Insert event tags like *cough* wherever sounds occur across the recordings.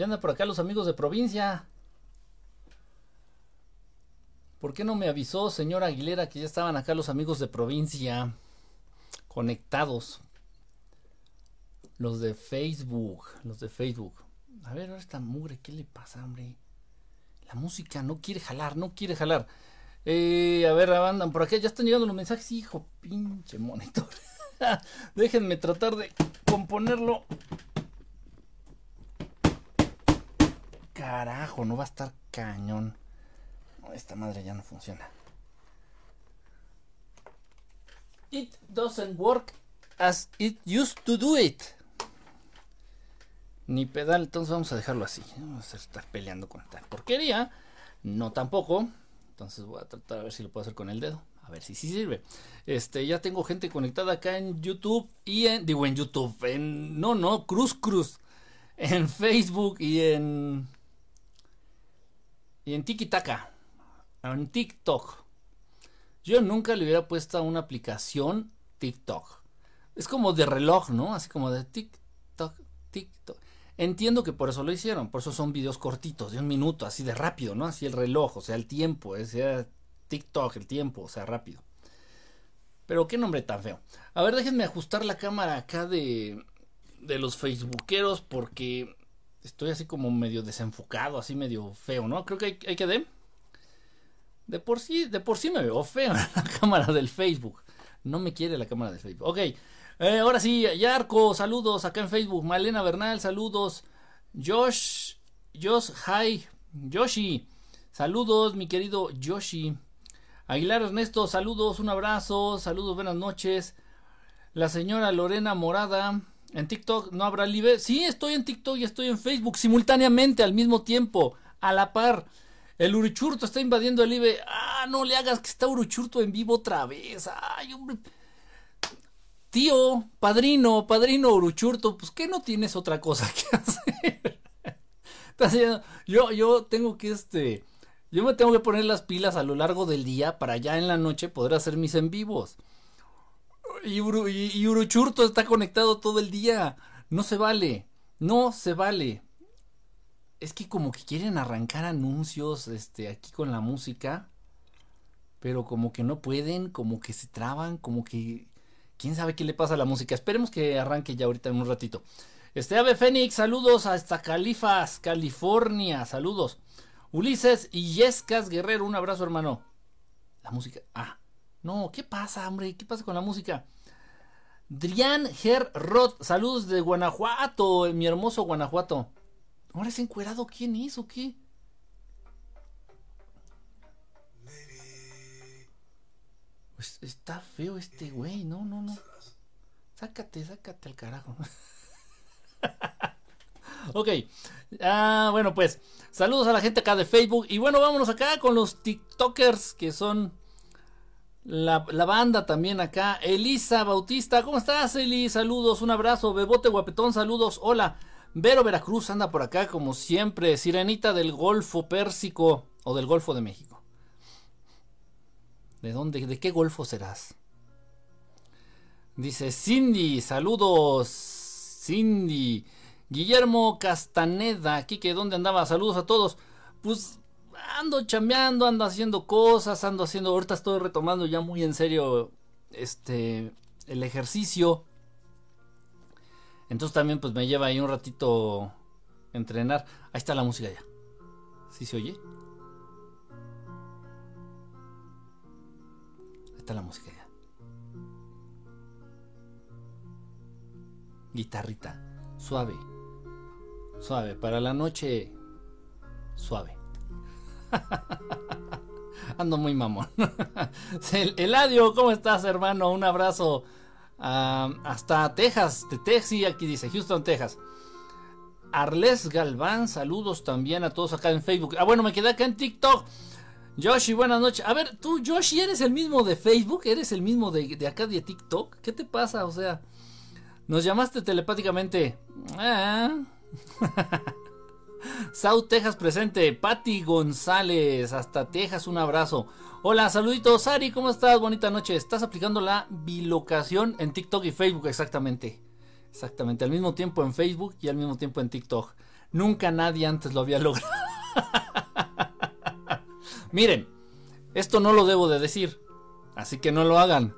Ya anda por acá los amigos de provincia. ¿Por qué no me avisó, señora Aguilera, que ya estaban acá los amigos de provincia conectados? Los de Facebook, los de Facebook. A ver, ahora esta mugre, ¿qué le pasa, hombre? La música no quiere jalar, no quiere jalar. Eh, a ver, andan por aquí, ya están llegando los mensajes, hijo, pinche monitor. *laughs* Déjenme tratar de componerlo. Carajo, no va a estar cañón. esta madre ya no funciona. It doesn't work as it used to do it. Ni pedal, entonces vamos a dejarlo así. Vamos a estar peleando con esta porquería. No tampoco. Entonces voy a tratar a ver si lo puedo hacer con el dedo. A ver si sí sirve. Este, ya tengo gente conectada acá en YouTube y en. Digo en YouTube. En. No, no, Cruz Cruz. En Facebook y en. Y en TikTok. En TikTok. Yo nunca le hubiera puesto una aplicación TikTok. Es como de reloj, ¿no? Así como de TikTok, TikTok. Entiendo que por eso lo hicieron, por eso son videos cortitos, de un minuto, así de rápido, ¿no? Así el reloj, o sea, el tiempo, o sea, TikTok, el tiempo, o sea, rápido. Pero qué nombre tan feo. A ver, déjenme ajustar la cámara acá de, de los facebookeros porque estoy así como medio desenfocado, así medio feo, ¿no? Creo que hay, que de... De por sí, de por sí me veo feo *laughs* en la cámara del Facebook. No me quiere la cámara del Facebook. Ok, eh, ahora sí, Yarko, saludos acá en Facebook. Malena Bernal, saludos. Josh, Josh, hi. Yoshi, saludos, mi querido Yoshi. Aguilar Ernesto, saludos, un abrazo, saludos, buenas noches. La señora Lorena Morada, en TikTok no habrá live. Sí, estoy en TikTok y estoy en Facebook simultáneamente, al mismo tiempo, a la par. El Uruchurto está invadiendo el IBE. Ah, no le hagas que está Uruchurto en vivo otra vez. Tío, padrino, padrino Uruchurto, pues que no tienes otra cosa que hacer. *laughs* yo, yo tengo que este. Yo me tengo que poner las pilas a lo largo del día para ya en la noche poder hacer mis en vivos. Y, Uruchurto está conectado todo el día. No se vale. No se vale es que como que quieren arrancar anuncios este aquí con la música, pero como que no pueden, como que se traban, como que quién sabe qué le pasa a la música. Esperemos que arranque ya ahorita en un ratito. Este Ave Fénix, saludos hasta Califas, California, saludos. Ulises y Yescas Guerrero, un abrazo hermano. La música, ah, no, ¿qué pasa, hombre? ¿Qué pasa con la música? Drian Ger Roth, saludos de Guanajuato, mi hermoso Guanajuato. ¿Ahora ese encuerado quién es o qué? Pues está feo este güey, no, no, no. Sácate, sácate al carajo. *laughs* ok. Ah, bueno, pues saludos a la gente acá de Facebook. Y bueno, vámonos acá con los TikTokers que son la, la, banda también acá. Elisa Bautista, ¿cómo estás, Eli? Saludos, un abrazo. Bebote Guapetón, saludos. Hola. Vero Veracruz anda por acá como siempre, sirenita del Golfo Pérsico o del Golfo de México. ¿De dónde? ¿De qué golfo serás? Dice Cindy, saludos. Cindy. Guillermo Castaneda, que ¿dónde andaba? Saludos a todos. Pues ando chambeando, ando haciendo cosas, ando haciendo, ahorita estoy retomando ya muy en serio este el ejercicio. Entonces también pues me lleva ahí un ratito entrenar. Ahí está la música ya. ¿Sí se oye? Ahí está la música ya. Guitarrita. Suave. Suave. Para la noche. Suave. *laughs* Ando muy mamón. *laughs* Eladio, ¿cómo estás, hermano? Un abrazo hasta Texas, de Texas, aquí dice, Houston, Texas. Arles Galván, saludos también a todos acá en Facebook. Ah, bueno, me quedé acá en TikTok. Yoshi, buenas noches. A ver, tú, Yoshi, ¿eres el mismo de Facebook? ¿Eres el mismo de, de acá de TikTok? ¿Qué te pasa? O sea, nos llamaste telepáticamente. Ah. *laughs* South Texas presente. Patti González, hasta Texas, un abrazo. Hola, saluditos, Sari, ¿cómo estás? Bonita noche. Estás aplicando la bilocación en TikTok y Facebook, exactamente. Exactamente, al mismo tiempo en Facebook y al mismo tiempo en TikTok. Nunca nadie antes lo había logrado. *laughs* Miren, esto no lo debo de decir, así que no lo hagan.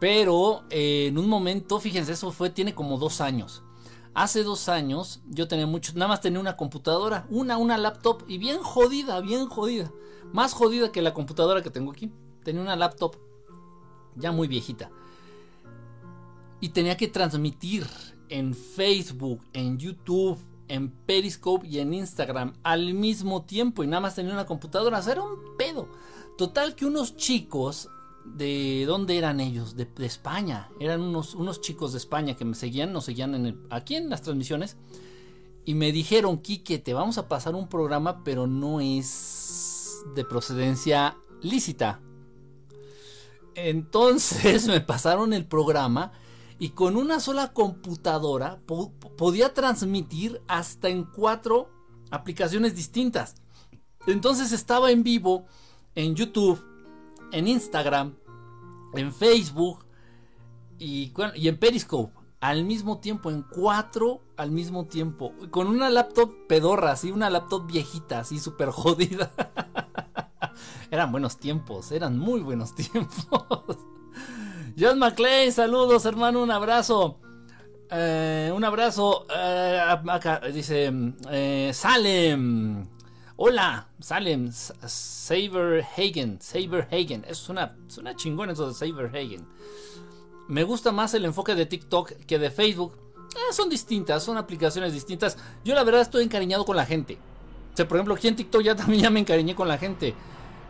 Pero eh, en un momento, fíjense, eso fue, tiene como dos años. Hace dos años yo tenía mucho, nada más tenía una computadora, una, una laptop y bien jodida, bien jodida. Más jodida que la computadora que tengo aquí. Tenía una laptop ya muy viejita. Y tenía que transmitir en Facebook, en YouTube, en Periscope y en Instagram al mismo tiempo y nada más tenía una computadora. O sea, era un pedo. Total que unos chicos de dónde eran ellos, de, España, eran unos, unos, chicos de España que me seguían, nos seguían aquí en las transmisiones y me dijeron, Quique, te vamos a pasar un programa, pero no es de procedencia lícita. Entonces *laughs* me pasaron el programa y con una sola computadora podía transmitir hasta en cuatro aplicaciones distintas. Entonces estaba en vivo en YouTube, en Instagram, en Facebook y, y en Periscope al mismo tiempo, en cuatro al mismo tiempo, con una laptop pedorra, así, una laptop viejita, así súper jodida. *laughs* eran buenos tiempos, eran muy buenos *laughs* tiempos. John McClay, saludos hermano, un abrazo. Eh, un abrazo. Eh, dice eh. Hola, Salem. Saberhagen. Saberhagen. Es una, una chingón eso de Saberhagen. Me gusta más el enfoque de TikTok que de Facebook. son distintas, son aplicaciones distintas. Yo la verdad estoy encariñado con la gente. O sea, por ejemplo, aquí en TikTok ya *laughs* también ya me encariñé con la gente.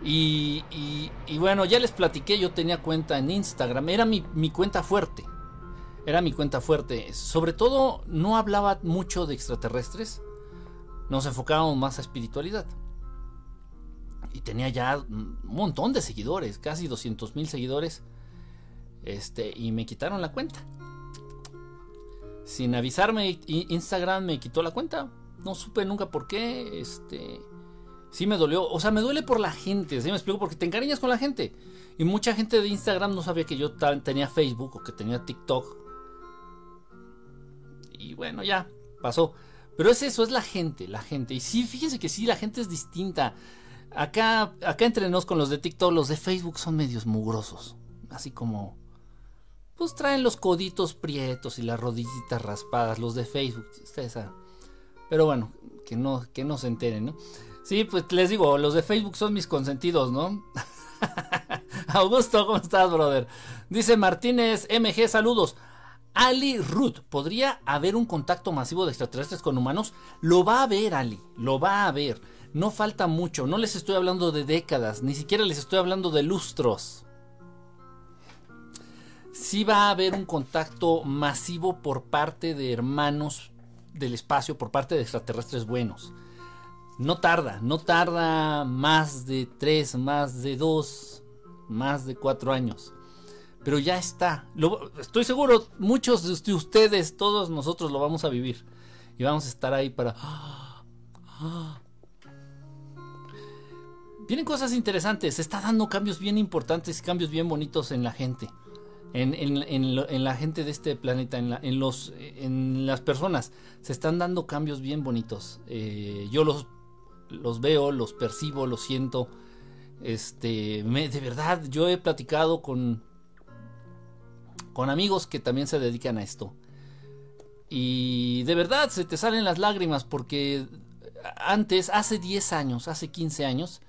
Y, bueno, ya les platiqué, yo tenía cuenta en Instagram, era mi, cuenta fuerte. Era mi cuenta fuerte. Sobre todo no hablaba mucho de extraterrestres. Nos enfocábamos más a espiritualidad. Y tenía ya un montón de seguidores, casi 200 mil seguidores. Este, y me quitaron la cuenta. Sin avisarme, Instagram me quitó la cuenta. No supe nunca por qué. Este sí me dolió. O sea, me duele por la gente, ¿sí me explico? Porque te encariñas con la gente. Y mucha gente de Instagram no sabía que yo tenía Facebook o que tenía TikTok. Y bueno, ya, pasó. Pero es eso, es la gente, la gente. Y sí, fíjense que sí, la gente es distinta. Acá, acá entre nos con los de TikTok, los de Facebook son medios mugrosos. Así como, pues traen los coditos prietos y las rodillitas raspadas, los de Facebook. Pero bueno, que no, que no se enteren, ¿no? Sí, pues les digo, los de Facebook son mis consentidos, ¿no? *laughs* Augusto, ¿cómo estás, brother? Dice Martínez MG, saludos. Ali Ruth, ¿podría haber un contacto masivo de extraterrestres con humanos? Lo va a haber, Ali, lo va a haber. No falta mucho, no les estoy hablando de décadas, ni siquiera les estoy hablando de lustros. Sí va a haber un contacto masivo por parte de hermanos del espacio, por parte de extraterrestres buenos. No tarda, no tarda más de tres, más de dos, más de cuatro años. Pero ya está. estoy seguro, muchos de ustedes, todos nosotros lo vamos a vivir. Y vamos a estar ahí para... Vienen cosas interesantes. Se está dando cambios bien importantes, cambios bien bonitos en la gente. En, la gente de este planeta, en, los, en las personas. Se están dando cambios bien bonitos. Eh, yo los los veo, los percibo, los siento. Este, de verdad, yo he platicado con con amigos que también se dedican a esto. Y de verdad se te salen las lágrimas porque antes, hace 10 años, hace 15 años,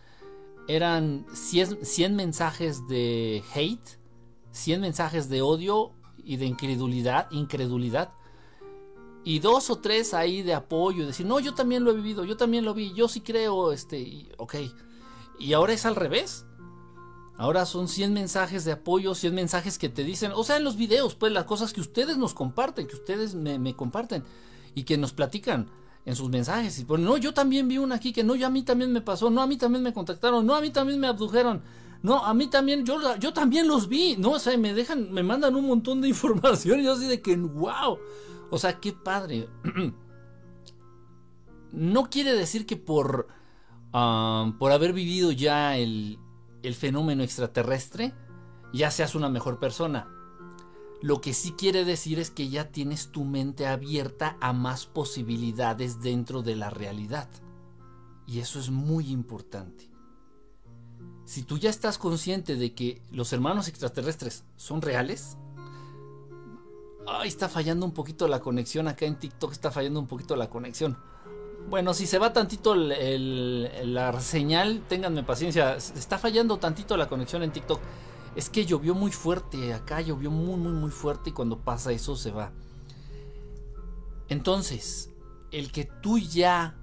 eran 100, 100 mensajes de hate, 100 mensajes de odio y de incredulidad, incredulidad y dos o tres ahí de apoyo, decir, no, yo también lo he vivido, yo también lo vi, yo sí creo, este, ok. Y ahora es al revés. Ahora son 100 mensajes de apoyo, 100 mensajes que te dicen, o sea, en los videos, pues las cosas que ustedes nos comparten, que ustedes me, comparten y que nos platican en sus mensajes. Y pues, no, yo también vi una aquí que no, yo a mí también me pasó, no, a mí también me contactaron, no, a mí también me abdujeron, no, a mí también, yo, yo también los vi, no, o sea, me dejan, me mandan un montón de *laughs* información y yo así de que, wow. O sea, qué padre. *clears throat* no quiere decir que por, por haber vivido ya el, el fenómeno extraterrestre, ya seas una mejor persona. Lo que sí quiere decir es que ya tienes tu mente abierta a más posibilidades dentro de la realidad. Y eso es muy importante. Si tú ya estás consciente de que los hermanos extraterrestres son reales, ay, está fallando un poquito la conexión acá en TikTok, está fallando un poquito la conexión. Bueno, si se va tantito la señal, ténganme paciencia, está fallando tantito la conexión en TikTok. Es que llovió muy fuerte, acá llovió muy, muy, muy fuerte y cuando pasa eso se va. Entonces, el que tú ya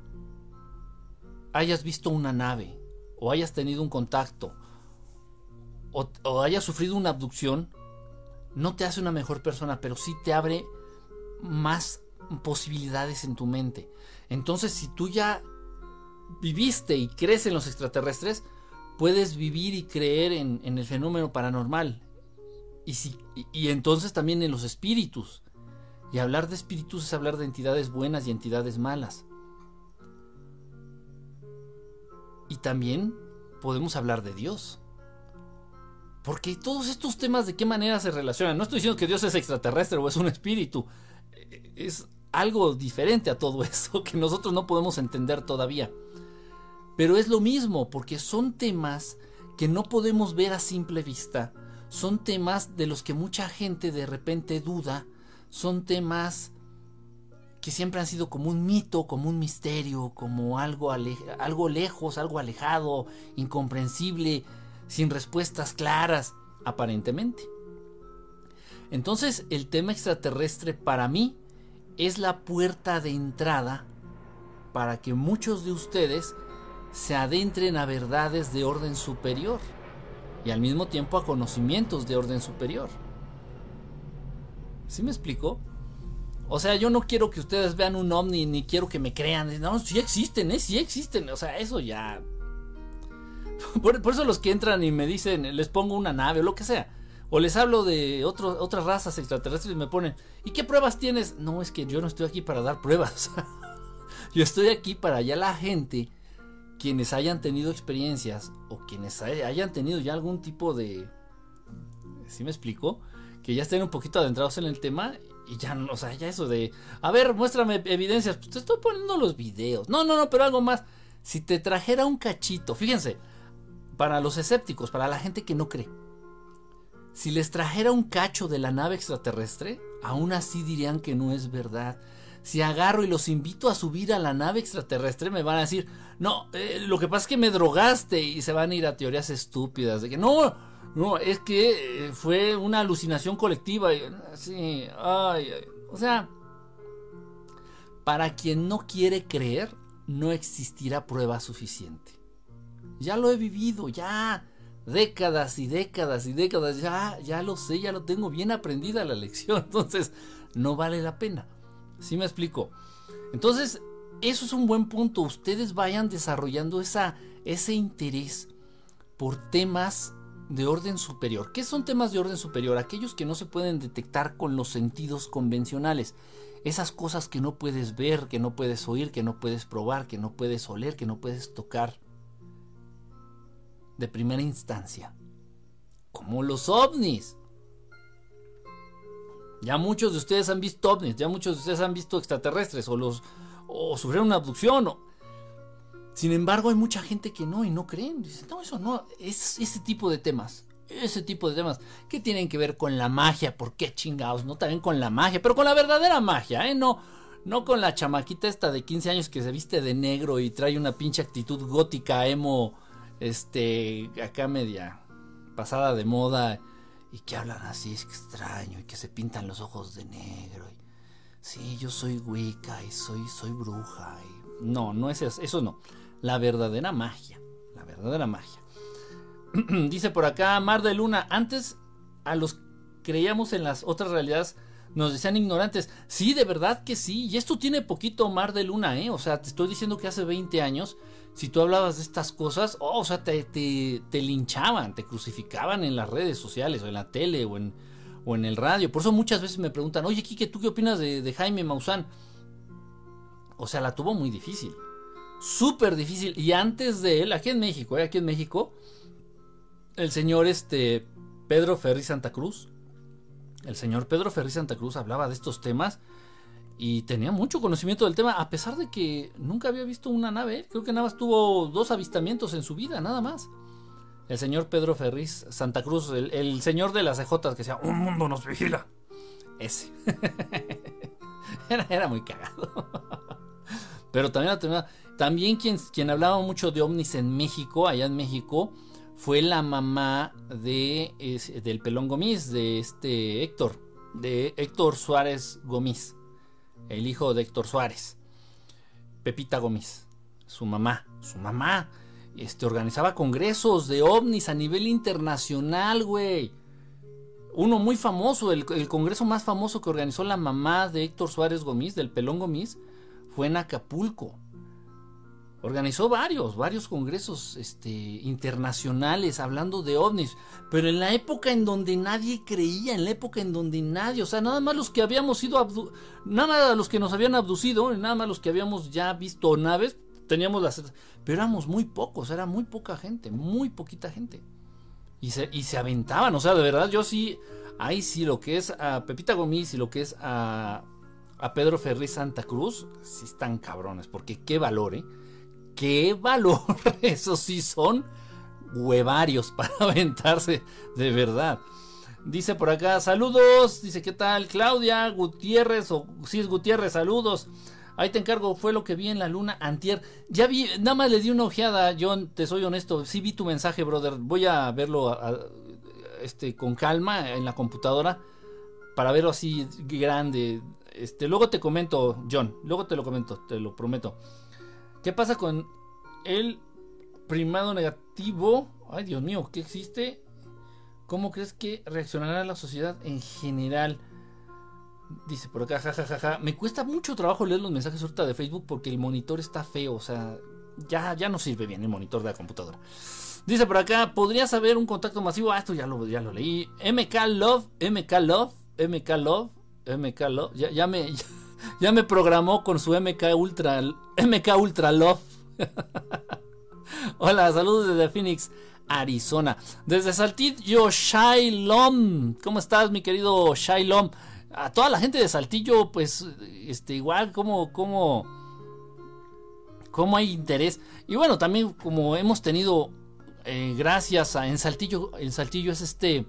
hayas visto una nave, o hayas tenido un contacto, o, o hayas sufrido una abducción, no te hace una mejor persona, pero sí te abre más posibilidades en tu mente. Entonces, si tú ya viviste y crees en los extraterrestres, puedes vivir y creer en, el fenómeno paranormal. Y, y, entonces también en los espíritus. Y hablar de espíritus es hablar de entidades buenas y entidades malas. Y también podemos hablar de Dios. Porque todos estos temas de qué manera se relacionan. No estoy diciendo que Dios es extraterrestre o es un espíritu. Es algo diferente a todo *laughs* eso que nosotros no podemos entender todavía. Pero es lo mismo, porque son temas que no podemos ver a simple vista. Son temas de los que mucha gente de repente duda. Son temas que siempre han sido como un mito, como un misterio, como algo, algo lejos, algo alejado, incomprensible, sin respuestas claras, aparentemente. Entonces el tema extraterrestre para mí es la puerta de entrada para que muchos de ustedes se adentren a verdades de orden superior y al mismo tiempo a conocimientos de orden superior. ¿Sí me explico? O sea, yo no quiero que ustedes vean un ovni ni quiero que me crean. No, sí existen, ¿eh? Sí existen. O sea, eso ya... *laughs* Por, eso los que entran y me dicen, les pongo una nave o lo que sea. O les hablo de otras razas extraterrestres y me ponen, ¿y qué pruebas tienes? No, es que yo no estoy aquí para dar pruebas. *laughs* yo estoy aquí para ya la gente quienes hayan tenido experiencias o quienes hayan tenido ya algún tipo de... ¿Sí me explico? Que ya estén un poquito adentrados en el tema y ya, o sea, ya eso de... A ver, muéstrame evidencias. Pues te estoy poniendo los videos. No, no, no, pero algo más. Si te trajera un cachito, fíjense, para los escépticos, para la gente que no cree. Si les trajera un cacho de la nave extraterrestre, aún así dirían que no es verdad si agarro y los invito a subir a la nave extraterrestre, me van a decir, no, eh, lo que pasa es que me drogaste y se van a ir a teorías estúpidas de que no, no, es que eh, fue una alucinación colectiva. Sí, ay, o sea, para quien no quiere creer, no existirá prueba suficiente. Ya lo he vivido, ya décadas y décadas y décadas, ya, ya lo sé, ya lo tengo bien aprendida la lección, *laughs* entonces no vale la pena. ¿Sí me explico? Entonces, eso es un buen punto. Ustedes vayan desarrollando esa, ese interés por temas de orden superior. ¿Qué son temas de orden superior? Aquellos que no se pueden detectar con los sentidos convencionales. Esas cosas que no puedes ver, que no puedes oír, que no puedes probar, que no puedes oler, que no puedes tocar. De primera instancia. Como los ovnis. Ya muchos de ustedes han visto ovnis, ya muchos de ustedes han visto extraterrestres o los o sufrieron una abducción. Sin embargo, hay mucha gente que no y no creen. Dicen, no, eso no, es ese tipo de temas. Ese tipo de temas que tienen que ver con la magia, ¿por qué chingados? No también con la magia, pero con la verdadera magia, ¿eh? No, no con la chamaquita esta de 15 años que se viste de negro y trae una pinche actitud gótica, emo, este, acá media pasada de moda y que hablan así extraño y que se pintan los ojos de negro. Y, sí, yo soy Wicca y soy, soy bruja. Y, no, no es eso, eso no. La verdadera magia, la verdadera magia. *clears throat* Dice por acá Mar de Luna, antes a los creíamos en las otras realidades nos decían ignorantes. Sí, de verdad que sí. Y esto tiene poquito Mar de Luna, ¿eh? O sea, te estoy diciendo que hace 20 años si tú hablabas de estas cosas, oh, o sea, te, te, linchaban, te crucificaban en las redes sociales, o en la tele, o en, o en el radio. Por eso muchas veces me preguntan, oye, Kike, ¿tú qué opinas de, Jaime Maussan? O sea, la tuvo muy difícil. Súper difícil. Y antes de él, aquí en México, ¿eh? aquí en México, el señor este, Pedro Ferri Santa Cruz, el señor Pedro Ferri Santa Cruz hablaba de estos temas y tenía mucho conocimiento del tema, a pesar de que nunca había visto una nave. Creo que nada más tuvo dos avistamientos en su vida, nada más. El señor Pedro Ferriz Santa Cruz, el, señor de las ejotas que decía, un mundo nos vigila. Ese. *laughs* era, muy cagado. *laughs* Pero también, también quien, quien hablaba mucho de ovnis en México, allá en México, fue la mamá de, del pelón Gomis, de este Héctor, de Héctor Suárez Gomis el hijo de Héctor Suárez, Pepita Gómez, su mamá, su mamá, este, organizaba congresos de ovnis a nivel internacional, güey. Uno muy famoso, el, el, congreso más famoso que organizó la mamá de Héctor Suárez Gómez, del Pelón Gómez, fue en Acapulco. Organizó varios, varios congresos este, internacionales hablando de ovnis, pero en la época en donde nadie creía, en la época en donde nadie, o sea, nada más los que habíamos sido, nada más los que nos habían abducido, nada más los que habíamos ya visto naves, teníamos las, pero éramos muy pocos, era muy poca gente, muy poquita gente. Y se, y se aventaban, o sea, de verdad, yo sí, ahí sí, lo que es a Pepita Gomis y lo que es a, a Pedro Ferri Santa Cruz, sí están cabrones, porque qué valor, ¿eh? Qué valor. *laughs* Esos sí son huevarios para *laughs* aventarse de verdad. Dice por acá, saludos. Dice, ¿qué tal? Claudia Gutiérrez o es Gutiérrez, saludos. Ahí te encargo, fue lo que vi en la luna antier. Ya vi, nada más le di una ojeada, John, te soy honesto. Sí vi tu mensaje, brother. Voy a verlo este, con calma en la computadora para verlo así grande. Este, luego te comento, John, luego te lo comento, te lo prometo. ¿Qué pasa con el primado negativo? Ay, Dios mío, ¿qué existe? ¿Cómo crees que reaccionará la sociedad en general? Dice por acá, jajajaja. Me cuesta mucho trabajo leer los mensajes ahorita de Facebook porque el monitor está feo. O sea, ya, ya no sirve bien el monitor de la computadora. Dice por acá, ¿podrías haber un contacto masivo? Ah, esto ya lo, ya lo leí. MK Love, MK Love, MK Love, MK Love. Ya, ya me. Me programó con su MK Ultra, MK Ultra Love. *laughs* Hola, saludos desde Phoenix, Arizona. Desde Saltillo, Shailom. ¿Cómo estás, mi querido Shailom? A toda la gente de Saltillo, pues, este, igual, como, como, como hay interés. Y bueno, también como hemos tenido, eh, gracias a, en Saltillo, en Saltillo es este,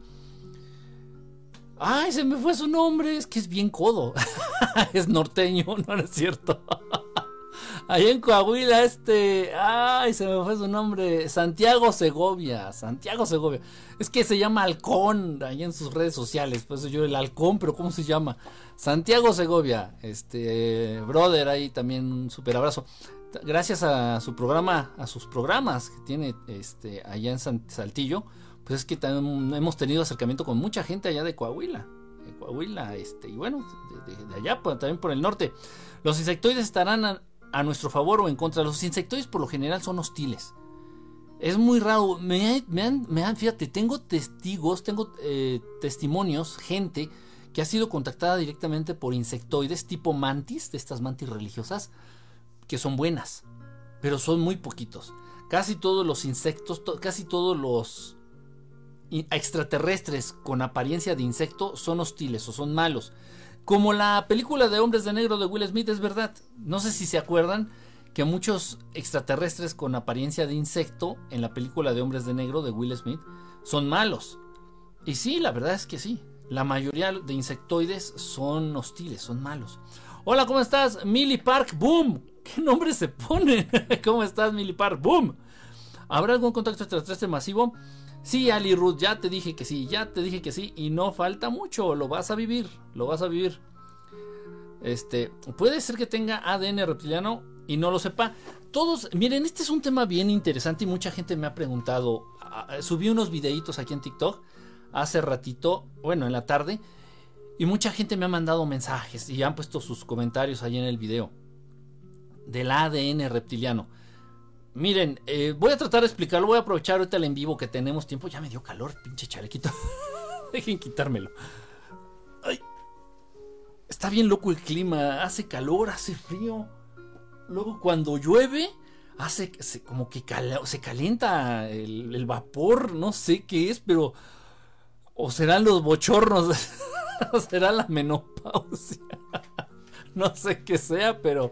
Ay, se me fue su nombre. Es que es bien codo. *laughs* es norteño, *laughs* no, es cierto. *laughs* Ahí en Coahuila, este. Ay, se me fue su nombre. Santiago Segovia. Santiago Segovia. Es que se llama Halcón ahí en sus redes sociales. Pues yo el Halcón, pero ¿cómo se llama? Santiago Segovia. Este. Brother, ahí también un super abrazo. Gracias a su programa, a sus programas que tiene este allá en Saltillo pues es que hemos tenido acercamiento con mucha gente allá de Coahuila. De Coahuila, este, y bueno, de, allá también por el norte. Los insectoides estarán a, nuestro favor o en contra. Los insectoides por lo general son hostiles. Es muy raro. Me, han, me fíjate, tengo testigos, tengo eh, testimonios, gente que ha sido contactada directamente por insectoides tipo mantis, de estas mantis religiosas, que son buenas, pero son muy poquitos. Casi todos los insectos, casi todos los extraterrestres con apariencia de insecto son hostiles o son malos. Como la película de Hombres de Negro de Will Smith es verdad. No sé si se acuerdan que muchos extraterrestres con apariencia de insecto en la película de Hombres de Negro de Will Smith son malos. Y sí, la verdad es que sí. La mayoría de insectoides son hostiles, son malos. Hola, ¿cómo estás? Millie Park, boom. ¿Qué nombre se pone? *laughs* ¿Cómo estás, Millie Park? Boom. ¿Habrá algún contacto extraterrestre masivo? Sí, Ali Ruth, ya te dije que sí, ya te dije que sí, y no falta mucho, lo vas a vivir, lo vas a vivir. Este, puede ser que tenga ADN reptiliano y no lo sepa. Todos, miren, este es un tema bien interesante y mucha gente me ha preguntado. Subí unos videitos aquí en TikTok hace ratito, bueno, en la tarde, y mucha gente me ha mandado mensajes y han puesto sus comentarios ahí en el video del ADN reptiliano. Miren, eh, voy a tratar de explicarlo. Voy a aprovechar ahorita el en vivo que tenemos tiempo. Ya me dio calor, pinche chalequito. *laughs* Dejen quitármelo. Ay. Está bien loco el clima. Hace calor, hace frío. Luego cuando llueve, hace como que se calienta el, el, vapor. No sé qué es, pero. O serán los bochornos *laughs* Será la menopausia. *laughs* no sé qué sea, pero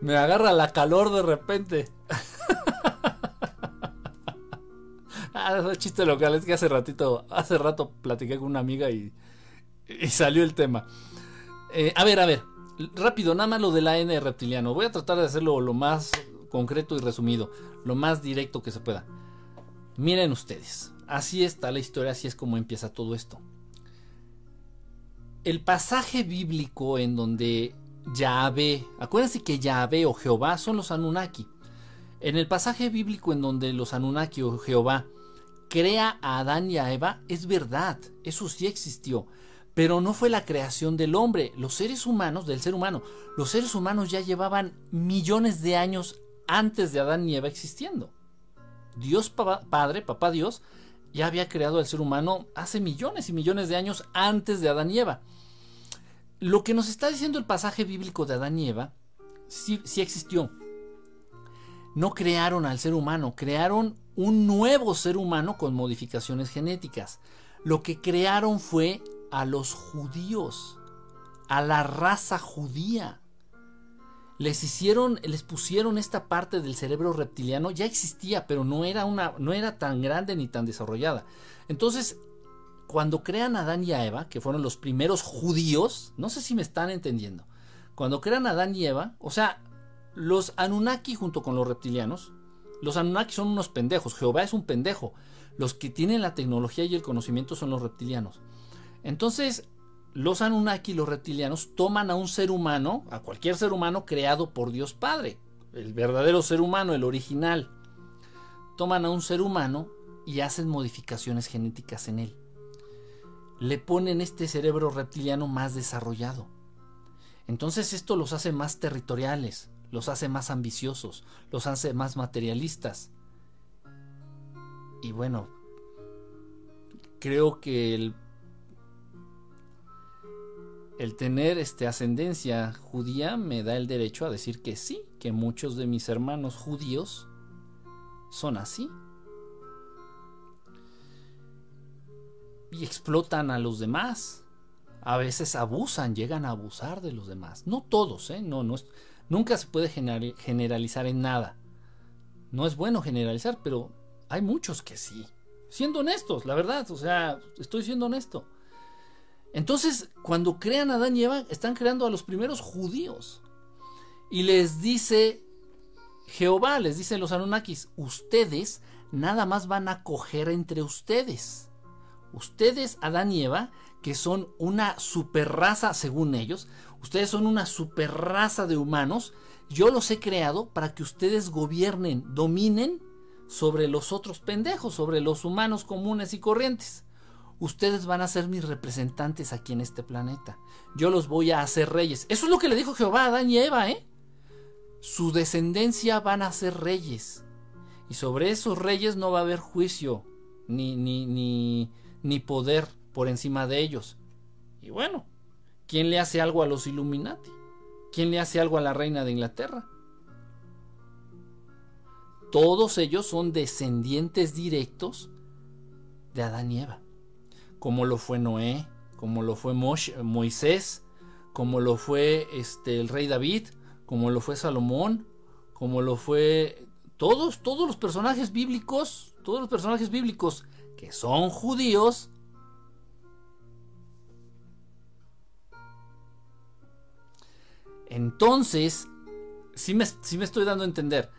me agarra la calor de repente. Ah, es chiste local, es que hace ratito, hace rato platiqué con una amiga y, y salió el tema. Eh, a ver, a ver, rápido, nada más lo del AN reptiliano. Voy a tratar de hacerlo lo más concreto y resumido, lo más directo que se pueda. Miren ustedes, así está la historia, así es como empieza todo esto. El pasaje bíblico en donde Yahvé, acuérdense que Yahvé o Jehová son los Anunnaki. En el pasaje bíblico en donde los Anunnaki o Jehová crea a Adán y a Eva, es verdad, eso sí existió, pero no fue la creación del hombre, los seres humanos, del ser humano, los seres humanos ya llevaban millones de años antes de Adán y Eva existiendo. Dios Padre, Papá Dios, ya había creado al ser humano hace millones y millones de años antes de Adán y Eva. Lo que nos está diciendo el pasaje bíblico de Adán y Eva sí, sí existió. No crearon al ser humano, crearon un nuevo ser humano con modificaciones genéticas. Lo que crearon fue a los judíos, a la raza judía les hicieron, les pusieron esta parte del cerebro reptiliano, ya existía, pero no era una, no era tan grande ni tan desarrollada. Entonces, cuando crean a Adán y a Eva, que fueron los primeros judíos, no sé si me están entendiendo, cuando crean a Adán y Eva, o sea, los Anunnaki junto con los reptilianos, los Anunnaki son unos pendejos, Jehová es un pendejo, los que tienen la tecnología y el conocimiento son los reptilianos. Entonces, los Anunnaki, los reptilianos, toman a un ser humano, a cualquier ser humano creado por Dios Padre, el verdadero ser humano, el original. Toman a un ser humano y hacen modificaciones genéticas en él. Le ponen este cerebro reptiliano más desarrollado. Entonces esto los hace más territoriales, los hace más ambiciosos, los hace más materialistas. Y bueno, creo que el el tener este, ascendencia judía me da el derecho a decir que sí, que muchos de mis hermanos judíos son así. Y explotan a los demás. A veces abusan, llegan a abusar de los demás. No todos, ¿eh? No, no nunca se puede generalizar en nada. No es bueno generalizar, pero hay muchos que sí. Siendo honestos, la verdad, o sea, estoy siendo honesto. Entonces, cuando crean a Adán y Eva, están creando a los primeros judíos. Y les dice Jehová, les dice los Anunnakis, ustedes nada más van a coger entre ustedes. Ustedes, Adán y Eva, que son una super raza, según ellos, ustedes son una super raza de humanos, yo los he creado para que ustedes gobiernen, dominen sobre los otros pendejos, sobre los humanos comunes y corrientes ustedes van a ser mis representantes aquí en este planeta. Yo los voy a hacer reyes. Eso es lo que le dijo Jehová a Adán y Eva, ¿eh? Su descendencia van a ser reyes. Y sobre esos reyes no va a haber juicio, ni, ni, ni, ni poder por encima de ellos. Y bueno, ¿quién le hace algo a los Illuminati? ¿Quién le hace algo a la reina de Inglaterra? Todos ellos son descendientes directos de Adán y Eva como lo fue Noé, como lo fue Moisés, como lo fue este, el rey David, como lo fue Salomón, como lo fue todos, todos los personajes bíblicos, todos los personajes bíblicos que son judíos, Entonces, sí me, me, estoy dando a entender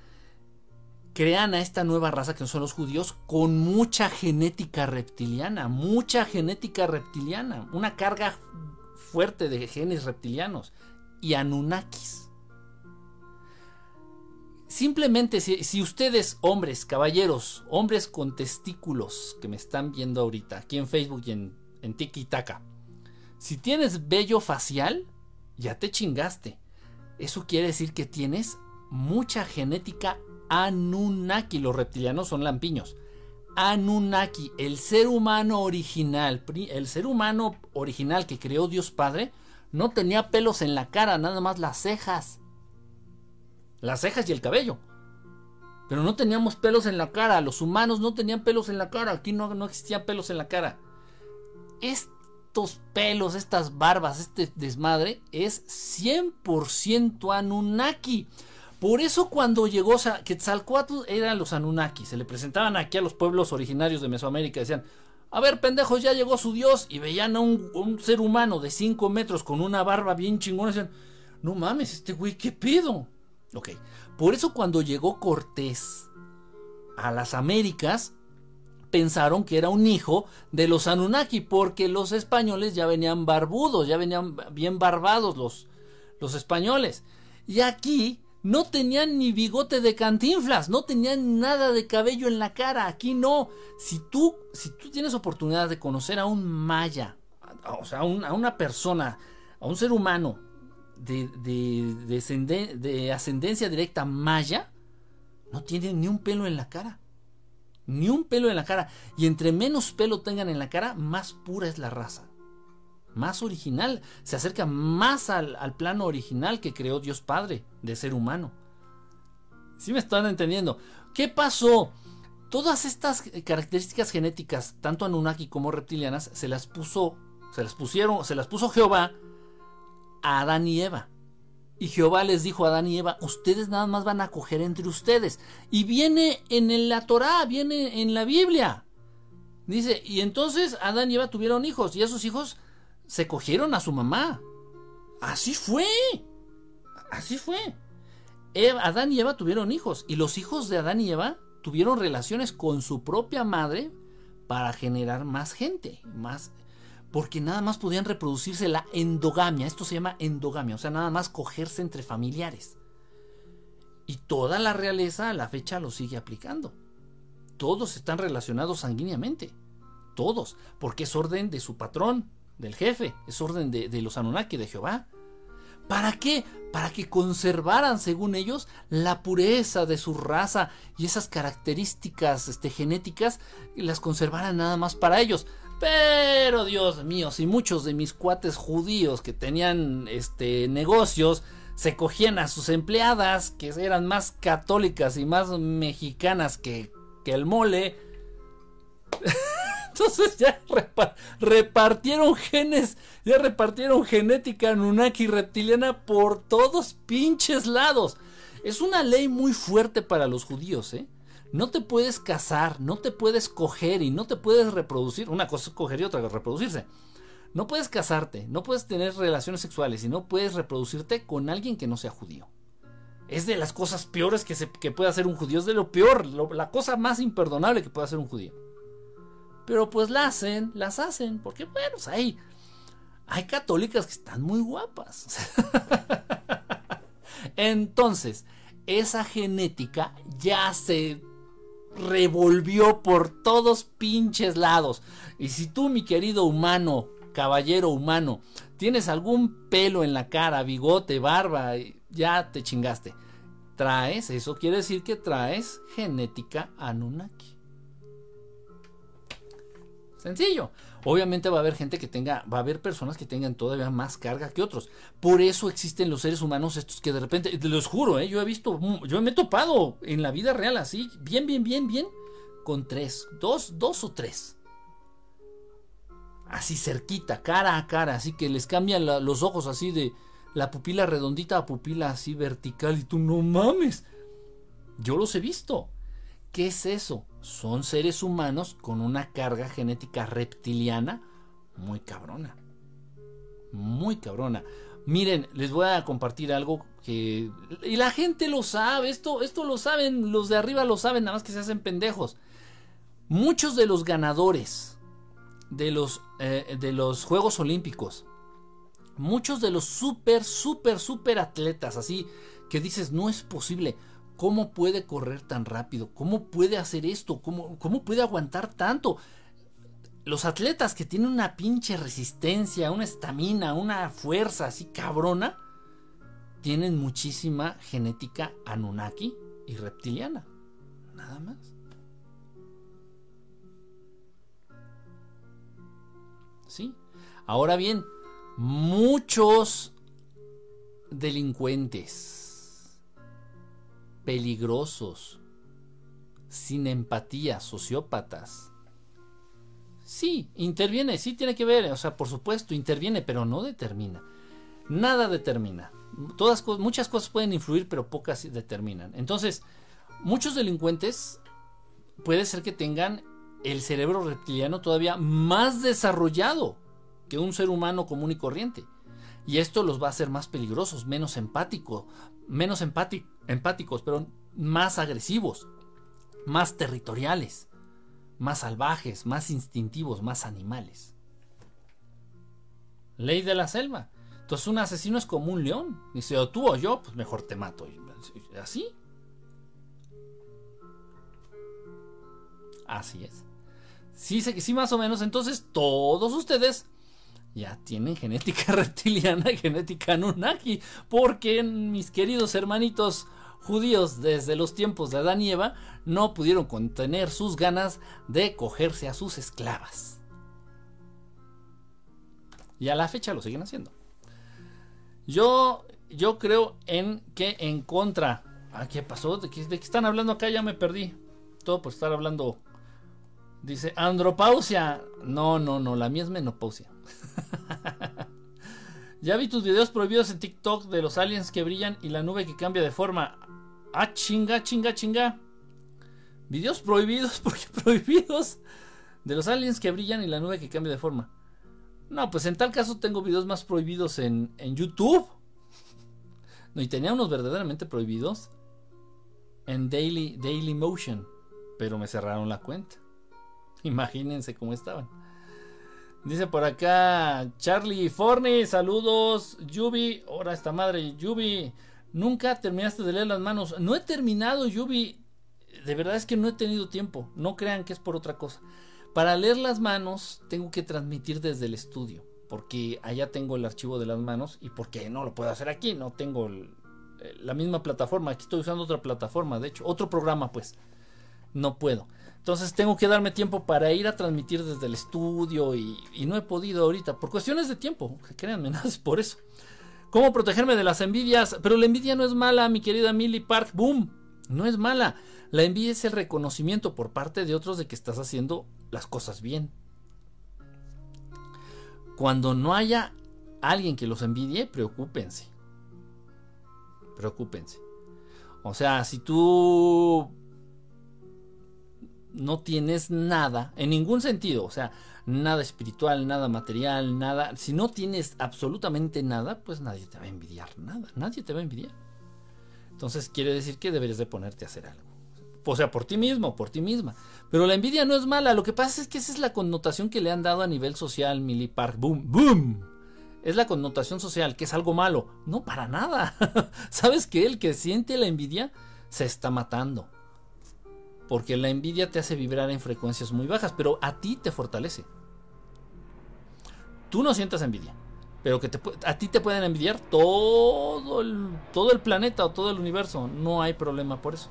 crean a esta nueva raza que son los judíos con mucha genética reptiliana, mucha genética reptiliana, una carga fuerte de genes reptilianos y Anunnakis. Simplemente si, ustedes, hombres, caballeros, hombres con testículos que me están viendo ahorita aquí en Facebook y en, en Tiki Taka, si tienes vello facial, ya te chingaste. Eso quiere decir que tienes mucha genética Anunnaki, los reptilianos son lampiños. Anunnaki, el ser humano original, el ser humano original que creó Dios Padre, no tenía pelos en la cara, nada más las cejas. Las cejas y el cabello. Pero no teníamos pelos en la cara, los humanos no tenían pelos en la cara, aquí no, no existían pelos en la cara. Estos estos pelos, estas barbas, este desmadre es 100% Anunnaki. Por eso cuando llegó o sea, Quetzalcoatl eran los Anunnaki, se le presentaban aquí a los pueblos originarios de Mesoamérica, decían, a ver pendejos, ya llegó su dios, y veían a un, ser humano de 5 metros con una barba bien chingona, decían, no mames, este güey, ¿qué pido? Ok, por eso cuando llegó Cortés a las Américas, pensaron que era un hijo de los Anunnaki, porque los españoles ya venían barbudos, ya venían bien barbados los, los españoles. Y aquí no tenían ni bigote de cantinflas, no tenían nada de cabello en la cara, aquí no. Si tú, si tú tienes oportunidad de conocer a un maya, o sea, a, una persona, a un ser humano de, de, de ascendencia directa maya, no tienen ni un pelo en la cara ni un pelo en la cara. Y entre menos pelo tengan en la cara, más pura es la raza. Más original. Se acerca más al, plano original que creó Dios Padre de ser humano. ¿Sí me están entendiendo? ¿Qué pasó? Todas estas características genéticas, tanto Anunnaki como reptilianas, se las puso, se las pusieron, se las puso Jehová a Adán y Eva. Y Jehová les dijo a Adán y Eva, ustedes nada más van a coger entre ustedes. Y viene en la Torá, viene en la Biblia. Dice, y entonces Adán y Eva tuvieron hijos y esos hijos se cogieron a su mamá. Así fue. Así fue. Adán y Eva tuvieron hijos y los hijos de Adán y Eva tuvieron relaciones con su propia madre para generar más gente, más porque nada más podían reproducirse la endogamia. Esto se llama endogamia, o sea, nada más cogerse entre familiares. Y toda la realeza a la fecha lo sigue aplicando. Todos están relacionados sanguíneamente. Todos, porque es orden de su patrón, del jefe, es orden de, los Anunnaki, de Jehová. ¿Para qué? Para que conservaran, según ellos, la pureza de su raza y esas características este, genéticas las conservaran nada más para ellos. Pero Dios mío, si muchos de mis cuates judíos que tenían este negocios se cogían a sus empleadas que eran más católicas y más mexicanas que, que el mole. *laughs* Entonces ya repartieron genes, ya repartieron genética nunaki reptiliana por todos pinches lados. Es una ley muy fuerte para los judíos, ¿eh? No te puedes casar, no te puedes coger y no te puedes reproducir. Una cosa es coger y otra es reproducirse. No puedes casarte, no puedes tener relaciones sexuales y no puedes reproducirte con alguien que no sea judío. Es de las cosas peores que, se, puede hacer un judío, es de lo peor, la cosa más imperdonable que puede hacer un judío. Pero pues la hacen, las hacen, porque bueno, pues, hay, hay católicas que están muy guapas. *laughs* Entonces, esa genética ya se revolvió por todos pinches lados. Y si tú, mi querido humano, caballero humano, tienes algún pelo en la cara, bigote, barba, ya te chingaste. Traes, eso quiere decir que traes genética Anunnaki. Sencillo. Obviamente va a haber gente que tenga, va a haber personas que tengan todavía más carga que otros. Por eso existen los seres humanos estos que de repente, te los juro, ¿eh? yo he visto, yo me he topado en la vida real así, bien, bien, bien, bien, con tres, dos, dos o tres. Así cerquita, cara a cara, así que les cambian los ojos así de la pupila redondita a pupila así vertical y tú no mames. Yo los he visto. ¿Qué es eso? Son seres humanos con una carga genética reptiliana muy cabrona. Muy cabrona. Miren, les voy a compartir algo que... Y la gente lo sabe, esto, esto lo saben, los de arriba lo saben, nada más que se hacen pendejos. Muchos de los ganadores de los, eh, de los Juegos Olímpicos, muchos de los súper, súper, súper atletas, así que dices, no es posible, ¿Cómo puede correr tan rápido? ¿Cómo puede hacer esto? ¿Cómo, cómo puede aguantar tanto? Los atletas que tienen una pinche resistencia, una estamina, una fuerza así cabrona, tienen muchísima genética Anunnaki y reptiliana. Nada más. ¿Sí? Ahora bien, muchos delincuentes peligrosos, sin empatía, sociópatas, Sí, interviene, sí tiene que ver, o sea, por supuesto, interviene, pero no determina. Nada determina. Todas, muchas cosas pueden influir, pero pocas determinan. Entonces, muchos delincuentes puede ser que tengan el cerebro reptiliano todavía más desarrollado que un ser humano común y corriente. Y esto los va a hacer más peligrosos, menos empáticos, menos empáticos, pero más agresivos, más territoriales, más salvajes, más instintivos, más animales. Ley de la selva. Entonces un asesino es como un león. Dice, o tú o yo, pues mejor te mato. Así. Así es. Sí, sí, más o menos. Entonces todos ustedes ya tienen genética *laughs* reptiliana y genética Anunnaki. Porque mis queridos hermanitos judíos desde los tiempos de Adán y Eva no pudieron contener sus ganas de cogerse a sus esclavas. Y a la fecha lo siguen haciendo. Yo, yo creo en que en contra. Ah, ¿qué pasó? ¿De qué, ¿De qué, están hablando acá? Ya me perdí. Todo por estar hablando. Dice, andropausia. No, no, no, la mía es menopausia. *laughs* ya vi tus videos prohibidos en TikTok de los aliens que brillan y la nube que cambia de forma. Ah, chinga, chinga, chinga. Videos prohibidos, *laughs* porque prohibidos. De los aliens que brillan y la nube que cambia de forma. No, pues en tal caso tengo videos más prohibidos en, en YouTube. No, y tenía unos verdaderamente prohibidos en Daily, Daily Motion. Pero me cerraron la cuenta. *laughs* Imagínense cómo estaban. Dice por acá Charlie Forney, saludos. Yubi, ahora esta madre, Yubi. Nunca terminaste de leer las manos. No he terminado, Yubi. De verdad es que no he tenido tiempo. No crean que es por otra cosa. Para leer las manos tengo que transmitir desde el estudio, porque allá tengo el archivo de las manos y porque no lo puedo hacer aquí, no tengo eh, la misma plataforma, aquí estoy usando otra plataforma, de hecho, otro programa pues, no puedo. Entonces tengo que darme tiempo para ir a transmitir desde el estudio y, no he podido ahorita, por cuestiones de tiempo, créanme, *laughs* nada es por eso. ¿Cómo protegerme de las envidias? Pero la envidia no es mala, mi querida Millie Park, boom, no es mala. La envidia es el reconocimiento por parte de otros de que estás haciendo las cosas bien. Cuando no haya alguien que los envidie, preocúpense. Preocúpense. O sea, si tú no tienes nada, en ningún sentido, o sea, nada espiritual, nada material, nada, si no tienes absolutamente nada, pues nadie te va a envidiar nada, nadie te va a envidiar. Entonces quiere decir que deberes de ponerte a hacer algo. O sea, por ti mismo, por ti misma. Pero la envidia no es mala. Lo que pasa es que esa es la connotación que le han dado a nivel social, Milly Park. Boom, boom. Es la connotación social, que es algo malo. No, para nada. *laughs* ¿Sabes que el que siente la envidia se está matando? Porque la envidia te hace vibrar en frecuencias muy bajas, pero a ti te fortalece. Tú no sientas envidia pero que a ti te pueden envidiar todo el, todo el planeta o todo el universo. No hay problema por eso.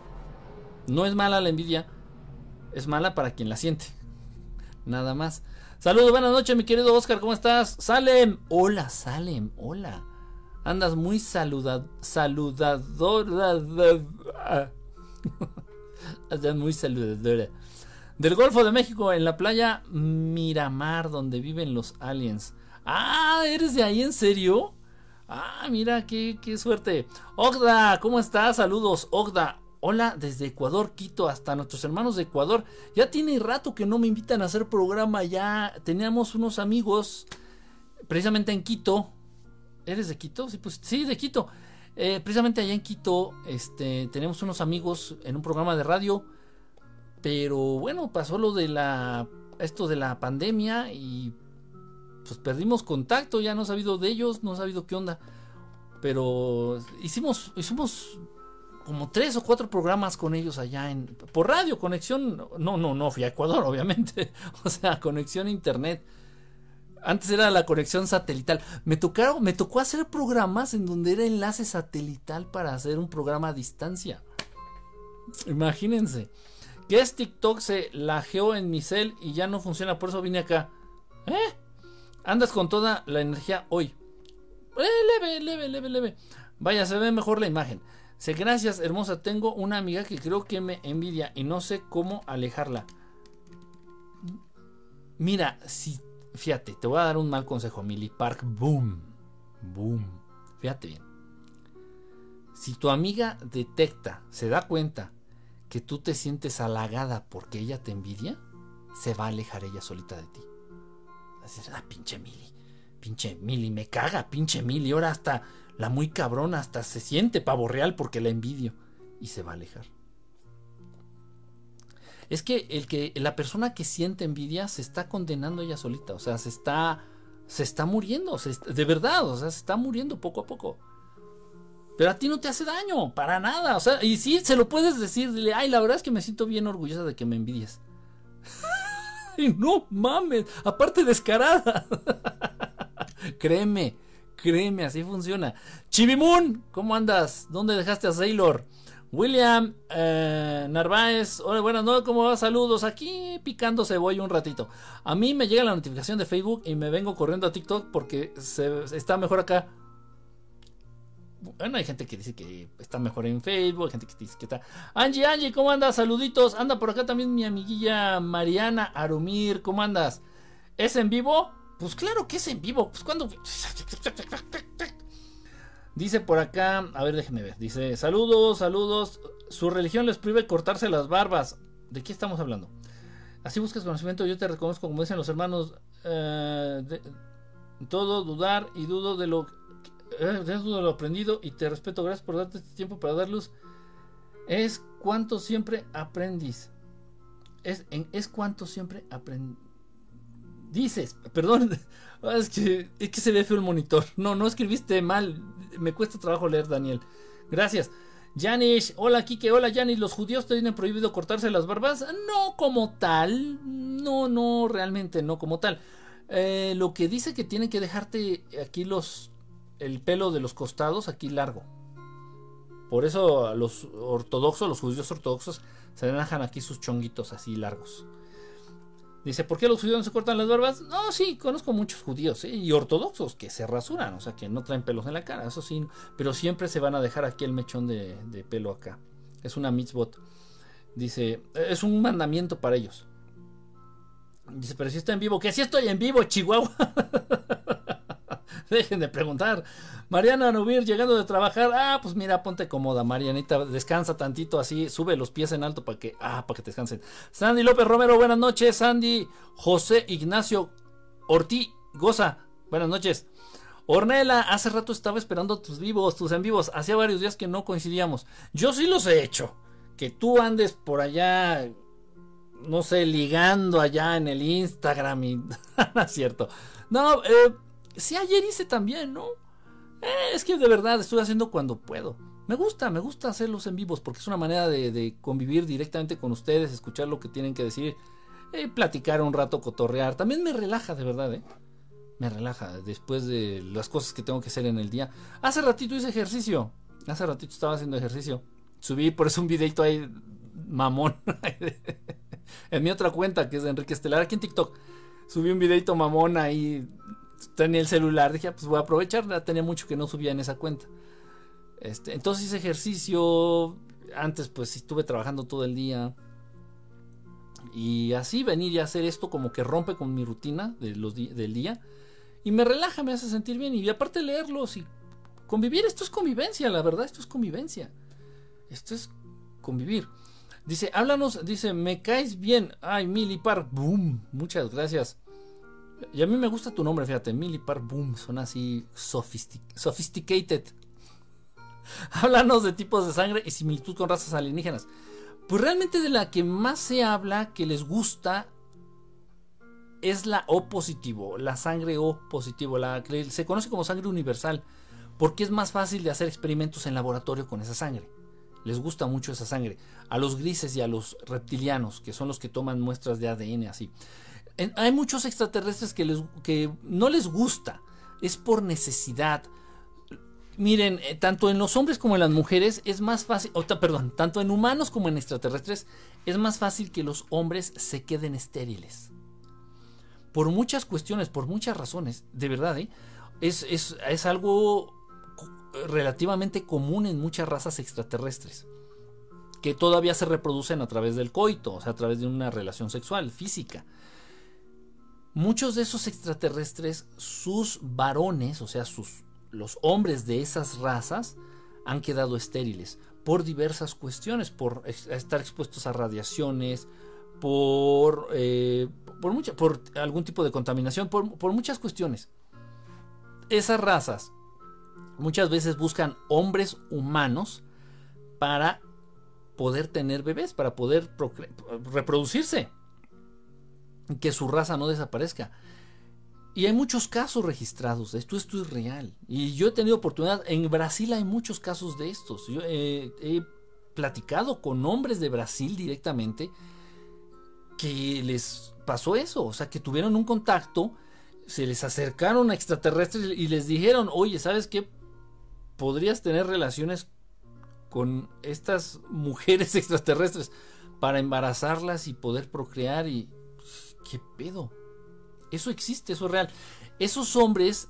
No es mala la envidia, es mala para quien la siente. Nada más. Saludos, buenas noches, mi querido Oscar, ¿cómo estás? Salem, hola, Salem, hola. Andas muy saluda, saludadora. *laughs* Andas muy saludadora. Del Golfo de México, en la playa Miramar, donde viven los aliens. Ah, ¿eres de ahí en serio? Ah, mira, qué, qué suerte. Ogda, ¿cómo estás? Saludos, Ogda. Hola desde Ecuador, Quito, hasta nuestros hermanos de Ecuador. Ya tiene rato que no me invitan a hacer programa. Ya teníamos unos amigos precisamente en Quito. ¿Eres de Quito? Sí, pues sí, de Quito. Eh, precisamente allá en Quito, este, tenemos unos amigos en un programa de radio. Pero bueno, pasó lo de la. esto de la pandemia y pues perdimos contacto, ya no he sabido de ellos, no he sabido qué onda. Pero hicimos, hicimos como tres o cuatro programas con ellos allá en por radio, conexión, no, no, no fui a Ecuador, *laughs* obviamente, o sea, conexión a internet. Antes era la conexión satelital. Me tocaron, me tocó hacer programas en donde era enlace satelital para hacer un programa a distancia. Imagínense. Que es TikTok se lajeó en mi cel y ya no funciona, por eso vine acá. ¿Eh? Andas con toda la energía hoy. Eh, leve, leve, leve, leve. Vaya, se ve mejor la imagen. Sé, gracias, hermosa. Tengo una amiga que creo que me envidia y no sé cómo alejarla. Mira, si, fíjate, te voy a dar un mal consejo, Millie Park, boom, boom, fíjate bien. Si tu amiga detecta, se da cuenta que tú te sientes halagada porque ella te envidia, se va a alejar ella solita de ti. Así ah, pinche Millie, pinche Millie, me caga, pinche Millie, ahora hasta la muy cabrona, hasta se siente pavo real porque la envidio y se va a alejar. Es que el que la persona que siente envidia se está condenando ella solita, o sea, se está se está muriendo, de verdad, o sea, se está muriendo poco a poco. Pero a ti no te hace daño, para nada. O sea, y sí, se lo puedes decir, dile, ay, la verdad es que me siento bien orgullosa de que me envidies. *laughs* y no mames, aparte descarada. *laughs* créeme, créeme, así funciona. Chivimun, ¿cómo andas? ¿Dónde dejaste a Sailor? William eh, Narváez, hola, buenas noches, ¿cómo va? Saludos, aquí picando cebolla un ratito. A mí me llega la notificación de Facebook y me vengo corriendo a TikTok porque se, está mejor acá. Bueno, hay gente que dice que está mejor en Facebook, hay gente que dice que está. Angie, Angie, ¿cómo andas? Saluditos. Anda por acá también mi amiguilla Mariana Arumir, ¿cómo andas? ¿Es en vivo? Pues claro que es en vivo. Pues cuando. Dice por acá, a ver, déjenme ver. Dice: Saludos, saludos. Su religión les prohíbe cortarse las barbas. ¿De qué estamos hablando? Así buscas conocimiento, yo te reconozco, como dicen los hermanos, eh, todo dudar y dudo de lo eh, de lo aprendido y te respeto. Gracias por darte este tiempo para dar luz. Es cuanto siempre aprendís. Es, en, es cuanto siempre aprendís. Dices, perdón, *laughs* es que, es que se ve feo el monitor. No, no escribiste mal. Me cuesta trabajo leer, Daniel. Gracias. Janish, hola Kike, hola Janish, ¿los judíos tienen prohibido cortarse las barbas? No como tal, no, no, realmente no como tal. Eh, lo que dice que tienen que dejarte aquí los el pelo de los costados aquí largo. Por eso los ortodoxos, los judíos ortodoxos, se dejan aquí sus chonguitos así largos. Dice, ¿por qué los judíos no se cortan las barbas? No, sí, conozco muchos judíos ¿eh? y ortodoxos que se rasuran, o sea, que no traen pelos en la cara, eso sí, pero siempre se van a dejar aquí el mechón de, de pelo acá. Es una mitzvot. Dice, es un mandamiento para ellos. Dice, pero si está en vivo, que si estoy en vivo, Chihuahua. *laughs* *laughs* Dejen de preguntar. Mariana Nubir llegando de trabajar. Ah, pues mira, ponte cómoda, Marianita. Descansa tantito así. Sube los pies en alto para que. Ah, para que te descansen. Sandy López Romero, buenas noches. Sandy José Ignacio Ortiz Goza, buenas noches. Ornela, hace rato estaba esperando tus vivos, tus en vivos. Hacía varios días que no coincidíamos. Yo sí los he hecho. Que tú andes por allá, no sé, ligando allá en el Instagram y. *laughs* cierto. No, eh, Sí, ayer hice también, ¿no? Eh, es que de verdad estoy haciendo cuando puedo. Me gusta, me gusta hacerlos en vivos porque es una manera de, convivir directamente con ustedes, escuchar lo que tienen que decir, eh, platicar un rato, cotorrear. También me relaja, de verdad, ¿eh? Me relaja después de las cosas que tengo que hacer en el día. Hace ratito hice ejercicio. Hace ratito estaba haciendo ejercicio. Subí por eso un videito ahí mamón. *laughs* en mi otra cuenta, que es de Enrique Estelar, aquí en TikTok. Subí un videito mamón ahí tenía el celular, dije, ah, pues voy a aprovechar, tenía mucho que no subía en esa cuenta. Este, entonces hice ejercicio, antes pues estuve trabajando todo el día. Y así venir y hacer esto como que rompe con mi rutina de los del día. Y me relaja, me hace sentir bien. Y aparte leerlos y convivir, esto es convivencia, la verdad, esto es convivencia. Esto es convivir. Dice, háblanos, dice, me caes bien. Ay, Milipar, boom, muchas gracias. Y a mí me gusta tu nombre, fíjate, Milipar Boom, suena así sophisticated. *laughs* Háblanos de tipos de sangre y similitud con razas alienígenas. Pues realmente de la que más se habla, que les gusta, es la O positivo, la sangre O positivo, la que se conoce como sangre universal, porque es más fácil de hacer experimentos en laboratorio con esa sangre. Les gusta mucho esa sangre. A los grises y a los reptilianos, que son los que toman muestras de ADN así hay muchos extraterrestres que, les, que no les gusta, es por necesidad. Miren, eh, tanto en los hombres como en las mujeres es más fácil, perdón, tanto en humanos como en extraterrestres es más fácil que los hombres se queden estériles. Por muchas cuestiones, por muchas razones, de verdad, ¿eh? es algo relativamente común en muchas razas extraterrestres que todavía se reproducen a través del coito, o sea, a través de una relación sexual, física. Muchos de esos extraterrestres, sus varones, o sea, sus, los hombres de esas razas, han quedado estériles por diversas cuestiones, por estar expuestos a radiaciones, por, eh, por, por algún tipo de contaminación, por, por muchas cuestiones. Esas razas muchas veces buscan hombres humanos para poder tener bebés, para poder reproducirse, que su raza no desaparezca. Y hay muchos casos registrados esto, esto es real. Y yo he tenido oportunidad, en Brasil hay muchos casos de estos. Yo he platicado con hombres de Brasil directamente que les pasó eso, o sea, que tuvieron un contacto, se les acercaron a extraterrestres y les dijeron, oye, ¿sabes qué? Podrías tener relaciones con estas mujeres *laughs* extraterrestres para embarazarlas y poder procrear y... ¿Qué pedo? Eso existe, eso es real. Esos hombres,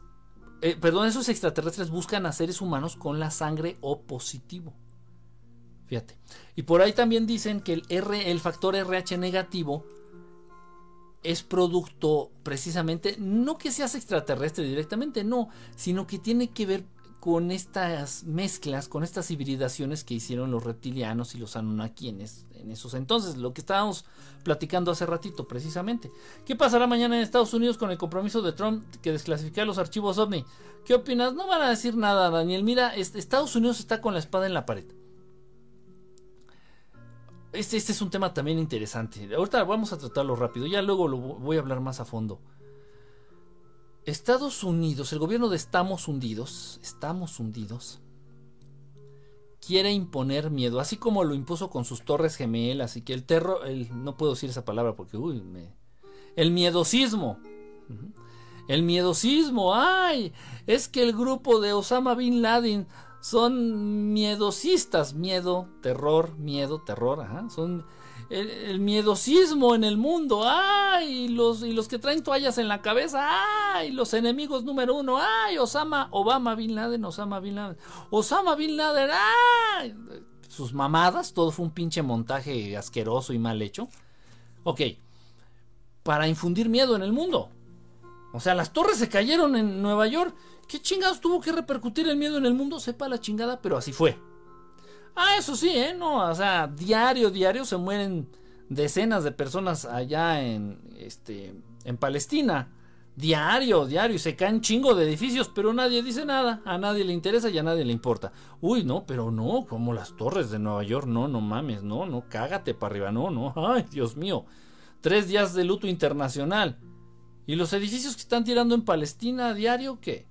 eh, perdón, esos extraterrestres buscan a seres humanos con la sangre O positivo. Fíjate. Y por ahí también dicen que el, R, el factor RH negativo es producto precisamente, no que seas extraterrestre directamente, no, sino que tiene que ver con estas mezclas, con estas hibridaciones que hicieron los reptilianos y los Anunnaki en, esos entonces, lo que estábamos platicando hace ratito precisamente. ¿Qué pasará mañana en Estados Unidos con el compromiso de Trump que desclasifica los archivos OVNI? ¿Qué opinas? No van a decir nada, Daniel. Mira, Estados Unidos está con la espada en la pared. Este, este, es un tema también interesante. Ahorita vamos a tratarlo rápido, ya luego lo voy a hablar más a fondo. Estados Unidos, el gobierno de Estamos Hundidos, Estamos Hundidos, quiere imponer miedo, así como lo impuso con sus torres gemelas y que el terror, no puedo decir esa palabra porque, uy, me, el miedosismo. El miedosismo, ay, es que el grupo de Osama Bin Laden son miedosistas, miedo, terror, miedo, terror, ajá, son el, miedosismo en el mundo, ay, los, y los que traen toallas en la cabeza, ay, los enemigos número uno, ay, Osama, Obama Bin Laden, Osama Bin Laden, Osama Bin Laden, ay, sus mamadas, todo fue un pinche montaje asqueroso y mal hecho. Ok, para infundir miedo en el mundo. O sea, las torres se cayeron en Nueva York ¿Qué chingados tuvo que repercutir el miedo en el mundo? Sepa la chingada, pero así fue. Ah, eso sí, ¿eh? No, o sea, diario, diario se mueren decenas de personas allá en, este, en Palestina. Diario, diario, y se caen chingo de edificios, pero nadie dice nada, a nadie le interesa y a nadie le importa. Uy, no, pero no, como las torres de Nueva York, no, no mames, no, no, cágate para arriba, no, no, *laughs* ay, Dios mío. Tres días de luto internacional. ¿Y los edificios que están tirando en Palestina a diario qué?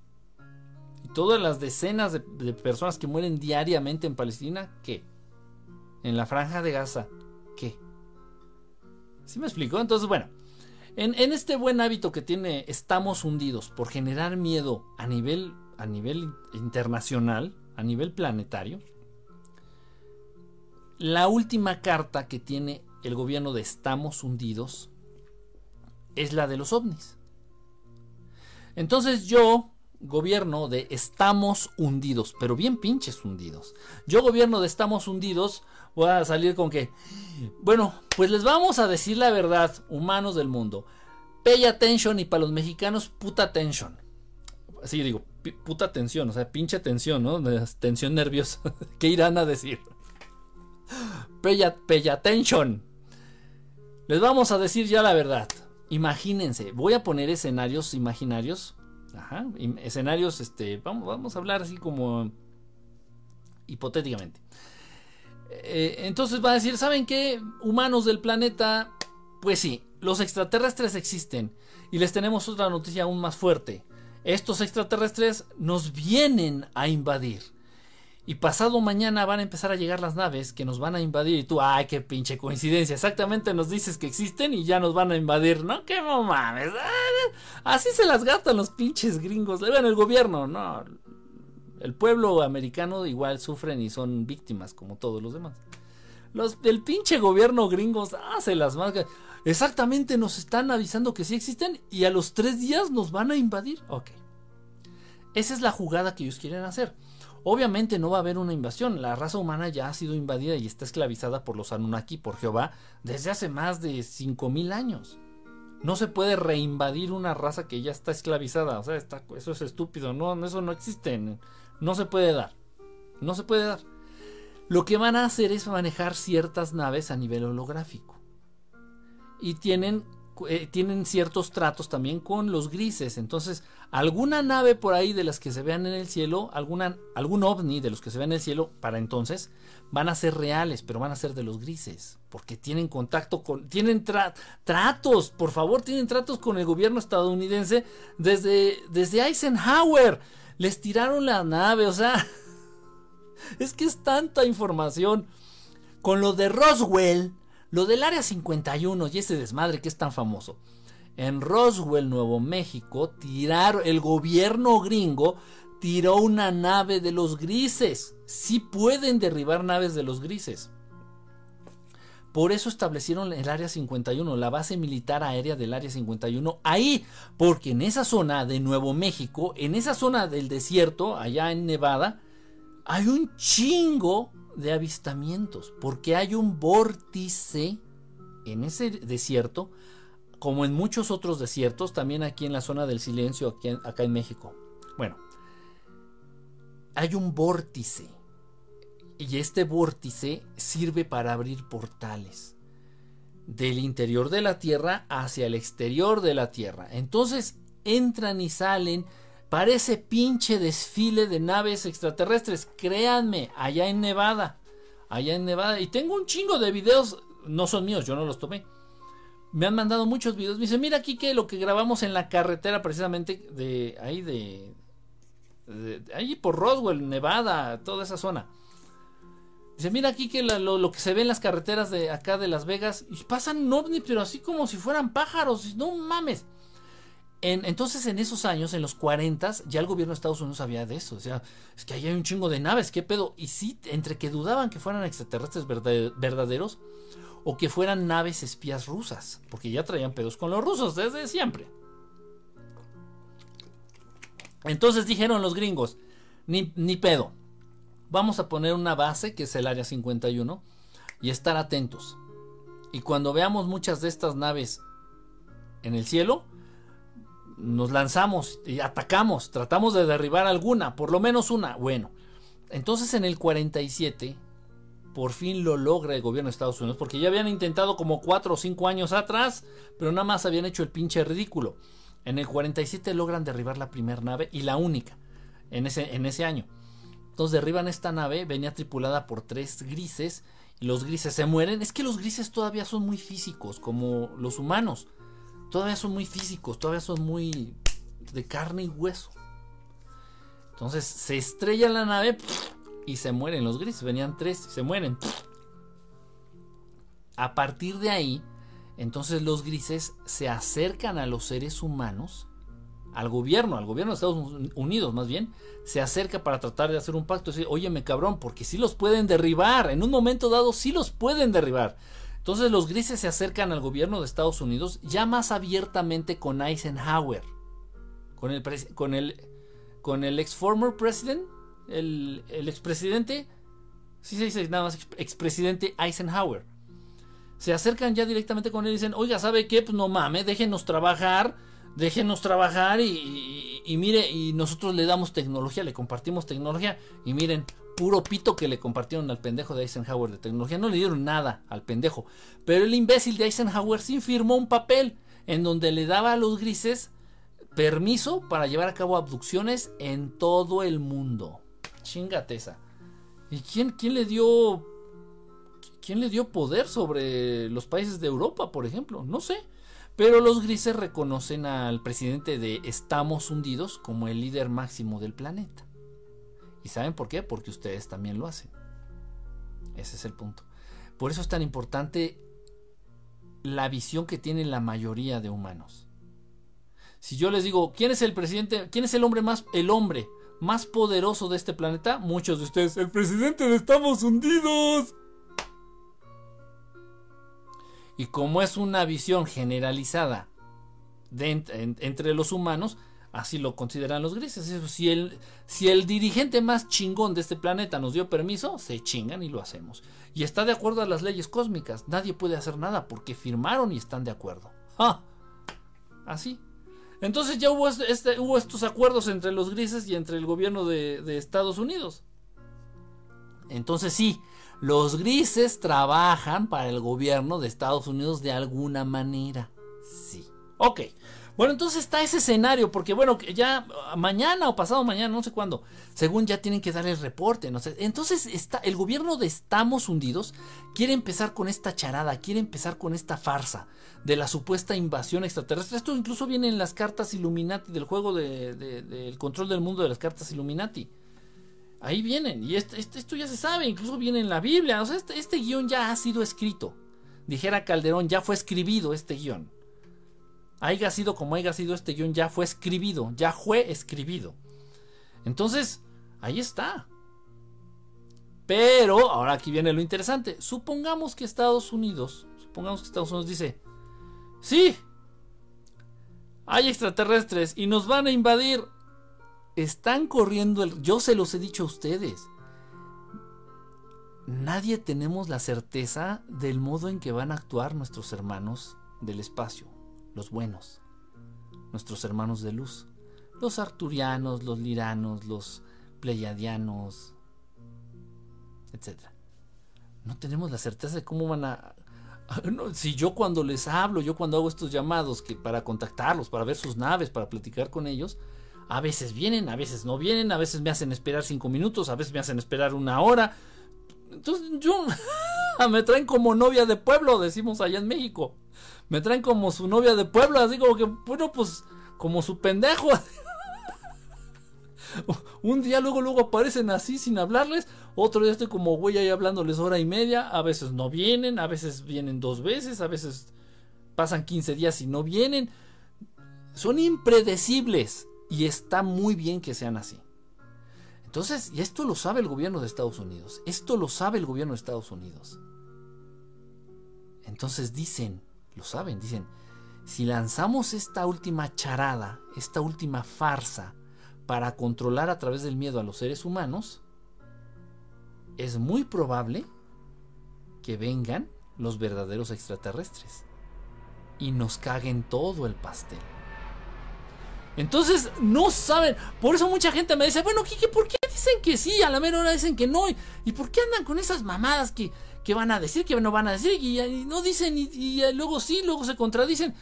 Todas las decenas de, personas que mueren diariamente en Palestina, ¿qué? En la franja de Gaza, ¿qué? ¿Sí me explicó? Entonces, bueno, en, este buen hábito que tiene estamos hundidos por generar miedo a nivel, a nivel internacional, a nivel planetario, la última carta que tiene el gobierno de estamos hundidos es la de los ovnis. Entonces yo, gobierno de estamos hundidos, pero bien pinches hundidos. Yo gobierno de estamos hundidos, voy a salir con que, bueno, pues les vamos a decir la verdad, humanos del mundo. Pay attention y para los mexicanos, puta attention. Así digo, puta tensión, o sea, pinche tensión, ¿no? Tensión nerviosa. *laughs* ¿Qué irán a decir? Pay attention. Les vamos a decir ya la verdad. Imagínense, voy a poner escenarios imaginarios Escenarios, este, vamos, vamos a hablar así como hipotéticamente. Eh, entonces va a decir, ¿saben qué? Humanos del planeta, pues sí, los extraterrestres existen. Y les tenemos otra noticia aún más fuerte. Estos extraterrestres nos vienen a invadir. Y pasado mañana van a empezar a llegar las naves que nos van a invadir. Y tú, ay, qué pinche coincidencia. Exactamente nos dices que existen y ya nos van a invadir, ¿no? ¡Qué mames! Así se las gastan los pinches gringos. Bueno, el gobierno, ¿no? El pueblo americano igual sufren y son víctimas como todos los demás. Los del pinche gobierno gringos, ah, se las más. Exactamente nos están avisando que sí existen y a los tres días nos van a invadir. Ok. Esa es la jugada que ellos quieren hacer. Obviamente no va a haber una invasión, la raza humana ya ha sido invadida y está esclavizada por los Anunnaki, por Jehová, desde hace más de 5.000 años. No se puede reinvadir una raza que ya está esclavizada. O sea, eso es estúpido. No, eso no existe. No se puede dar. No se puede dar. Lo que van a hacer es manejar ciertas naves a nivel holográfico. Y tienen, eh, tienen ciertos tratos también con los grises. Entonces, alguna nave por ahí de las que se vean en el cielo, alguna, algún ovni de los que se vean en el cielo para entonces, van a ser reales, pero van a ser de los grises. Porque tienen contacto con. Tienen tratos, por favor, tienen tratos con el gobierno estadounidense desde, desde Eisenhower. Les tiraron la nave, o sea. *laughs* Es que es tanta información. Con lo de Roswell, lo del Área 51 y ese desmadre que es tan famoso. En Roswell, Nuevo México, tiraron, el gobierno gringo tiró una nave de los grises. Sí pueden derribar naves de los grises. Por eso establecieron el Área 51, la base militar aérea del Área 51, ahí, porque en esa zona de Nuevo México, en esa zona del desierto, allá en Nevada, hay un chingo de avistamientos, porque hay un vórtice en ese desierto, como en muchos otros desiertos, también aquí en la zona del silencio, aquí acá en México. Bueno, hay un vórtice, y este vórtice sirve para abrir portales del interior de la Tierra hacia el exterior de la Tierra. Entonces entran y salen Parece pinche desfile de naves extraterrestres. Créanme, allá en Nevada. Allá en Nevada. Y tengo un chingo de videos. No son míos, yo no los tomé. Me han mandado muchos videos. Me dice, mira aquí que lo que grabamos en la carretera precisamente de ahí de, ahí por Roswell, Nevada, toda esa zona. Dice, mira aquí que lo, que se ve en las carreteras de acá de Las Vegas. Y pasan ovnis, pero así como si fueran pájaros. No mames entonces, en esos años, en los 40, ya el gobierno de Estados Unidos sabía de eso. O es que ahí hay un chingo de naves, ¿qué pedo? Y sí, entre que dudaban que fueran extraterrestres verdaderos o que fueran naves espías rusas, porque ya traían pedos con los rusos desde siempre. Entonces dijeron los gringos, ni, ni pedo, vamos a poner una base que es el Área 51 y estar atentos. Y cuando veamos muchas de estas naves en el cielo, nos lanzamos y atacamos, tratamos de derribar alguna, por lo menos una. Bueno, entonces en el 47 por fin lo logra el gobierno de Estados Unidos, porque ya habían intentado como 4 o 5 años atrás, pero nada más habían hecho el pinche ridículo. En el 47 logran derribar la primera nave y la única en ese, en ese año. Entonces derriban esta nave, venía tripulada por tres grises, y los grises se mueren. Es que los grises todavía son muy físicos, como los humanos todavía son muy físicos, todavía son muy de carne y hueso. Entonces se estrella la nave y se mueren los grises. Venían tres, se mueren. A partir de ahí, entonces los grises se acercan a los seres humanos, al gobierno, al gobierno de Estados Unidos más bien, se acerca para tratar de hacer un pacto. Decir, óyeme cabrón, porque si los pueden derribar, en un momento dado sí los pueden derribar. Entonces los grises se acercan al gobierno de Estados Unidos ya más abiertamente con Eisenhower, con el, con el, con el ex former president, el, el expresidente, sí se dice nada más expresidente Eisenhower. Se acercan ya directamente con él y dicen, oiga, ¿sabe qué? Pues no mames, déjenos trabajar, déjenos trabajar y mire, y nosotros le damos tecnología, le compartimos tecnología y miren, puro pito que le compartieron al pendejo de Eisenhower de tecnología. No le dieron nada al pendejo. Pero el imbécil de Eisenhower sí firmó un papel en donde le daba a los grises permiso para llevar a cabo abducciones en todo el mundo. Chingate esa. ¿Y quién, quién le dio quién le dio poder sobre los países de Europa, por ejemplo? No sé. Pero los grises reconocen al presidente de Estamos hundidos como el líder máximo del planeta. ¿Y saben por qué? Porque ustedes también lo hacen. Ese es el punto. Por eso es tan importante la visión que tienen la mayoría de humanos. Si yo les digo, ¿quién es el presidente? ¿Quién es el hombre más el hombre más poderoso de este planeta? Muchos de ustedes, el presidente de Estamos hundidos. Y como es una visión generalizada entre los humanos, Así lo consideran los grises. Si el, si el dirigente más chingón de este planeta nos dio permiso, se chingan y lo hacemos. Y está de acuerdo a las leyes cósmicas. Nadie puede hacer nada porque firmaron y están de acuerdo. Así. Entonces ya hubo, este, estos acuerdos entre los grises y entre el gobierno de, de Estados Unidos. Entonces sí, los grises trabajan para el gobierno de Estados Unidos de alguna manera. Sí. Ok. Bueno, entonces está ese escenario, porque bueno, ya mañana o pasado mañana, no sé cuándo, según ya tienen que dar el reporte. Entonces está, el gobierno de Estamos Hundidos quiere empezar con esta charada, quiere empezar con esta farsa de la supuesta invasión extraterrestre. Esto incluso viene en las cartas Illuminati, del juego del de, control del mundo de las cartas Illuminati. Ahí vienen, y este, este, esto ya se sabe, incluso viene en la Biblia. O sea, este, este guion ya ha sido escrito. Dijera Calderón, ya fue escribido este guion haya sido como haya sido este guion, ya fue escribido, ya fue escribido. Entonces, ahí está. Pero, ahora aquí viene lo interesante. Supongamos que Estados Unidos, supongamos que Estados Unidos dice, sí, hay extraterrestres y nos van a invadir. Están corriendo el... Yo se los he dicho a ustedes. Nadie tenemos la certeza del modo en que van a actuar nuestros hermanos del espacio los buenos, nuestros hermanos de luz, los arturianos, los liranos, los pleiadianos, etc. No tenemos la certeza de cómo van a... si yo cuando les hablo, yo cuando hago estos llamados que para contactarlos, para ver sus naves, para platicar con ellos, a veces vienen, a veces no vienen, a veces me hacen esperar cinco minutos, a veces me hacen esperar una hora. Entonces yo *laughs* me traen como novia de pueblo, decimos allá en México me traen como su novia de pueblo, así como que, bueno, pues, como su pendejo. *laughs* Un día luego, luego aparecen así sin hablarles, otro día estoy como güey ahí hablándoles hora y media, a veces no vienen, a veces vienen dos veces, a veces pasan 15 días y no vienen. Son impredecibles y está muy bien que sean así. Entonces, y esto lo sabe el gobierno de Estados Unidos, esto lo sabe el gobierno de Estados Unidos. Entonces dicen, lo saben, dicen, si lanzamos esta última charada, esta última farsa, para controlar a través del miedo a los seres humanos, es muy probable que vengan los verdaderos extraterrestres y nos caguen todo el pastel. Entonces, no saben. Por eso mucha gente me dice, bueno, Kike, ¿por qué dicen que sí? A la mera hora dicen que no. ¿Y por qué andan con esas mamadas que, que van a decir, que no van a decir? Y, no dicen, y, luego sí, luego se contradicen.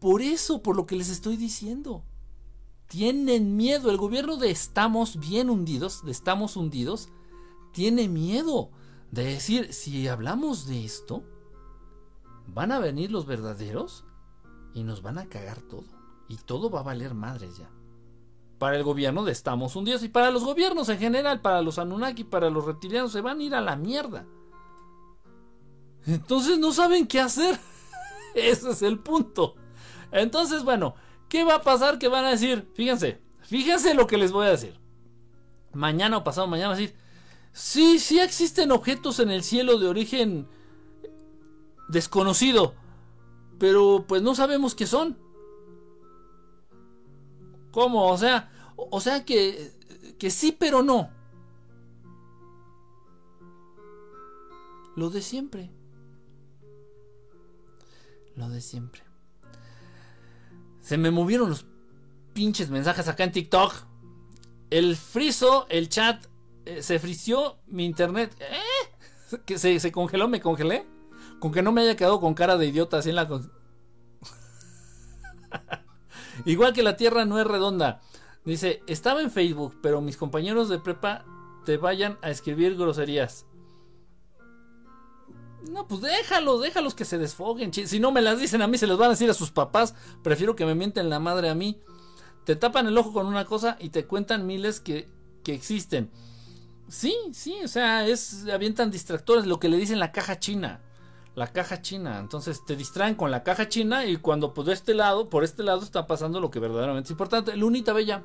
Por eso, por lo que les estoy diciendo. Tienen miedo. El gobierno de estamos bien hundidos, de estamos hundidos, tiene miedo de decir, si hablamos de esto, van a venir los verdaderos y nos van a cagar todo. Y todo va a valer madres ya. Para el gobierno de Estamos Hundidos y para los gobiernos en general, para los Anunnaki, para los reptilianos, se van a ir a la mierda. Entonces no saben qué hacer. *laughs* Ese es el punto. Entonces, bueno, ¿qué va a pasar? Que van a decir, fíjense, fíjense lo que les voy a decir. Mañana o pasado mañana a decir, sí, sí existen objetos en el cielo de origen desconocido, pero pues no sabemos qué son. ¿Cómo? O sea, o sea que, que sí, pero no. Lo de siempre. Lo de siempre. Se me movieron los pinches mensajes acá en TikTok. El friso, el chat, eh, se frició mi internet. ¿Eh? Que se, se, congeló, me congelé. Con que no me haya quedado con cara de idiota así en la... *laughs* Igual que la Tierra no es redonda. Dice, estaba en Facebook, pero mis compañeros de prepa te vayan a escribir groserías. No, pues déjalos, déjalos que se desfoguen. Si no me las dicen a mí, se les van a decir a sus papás. Prefiero que me mienten la madre a mí. Te tapan el ojo con una cosa y te cuentan miles que, que existen. Sí, sí, o sea, es avientan distractores, lo que le dicen la caja china la caja china. Entonces te distraen con la caja china y cuando pues de este lado, por este lado está pasando lo que verdaderamente es importante. Lunita Bella,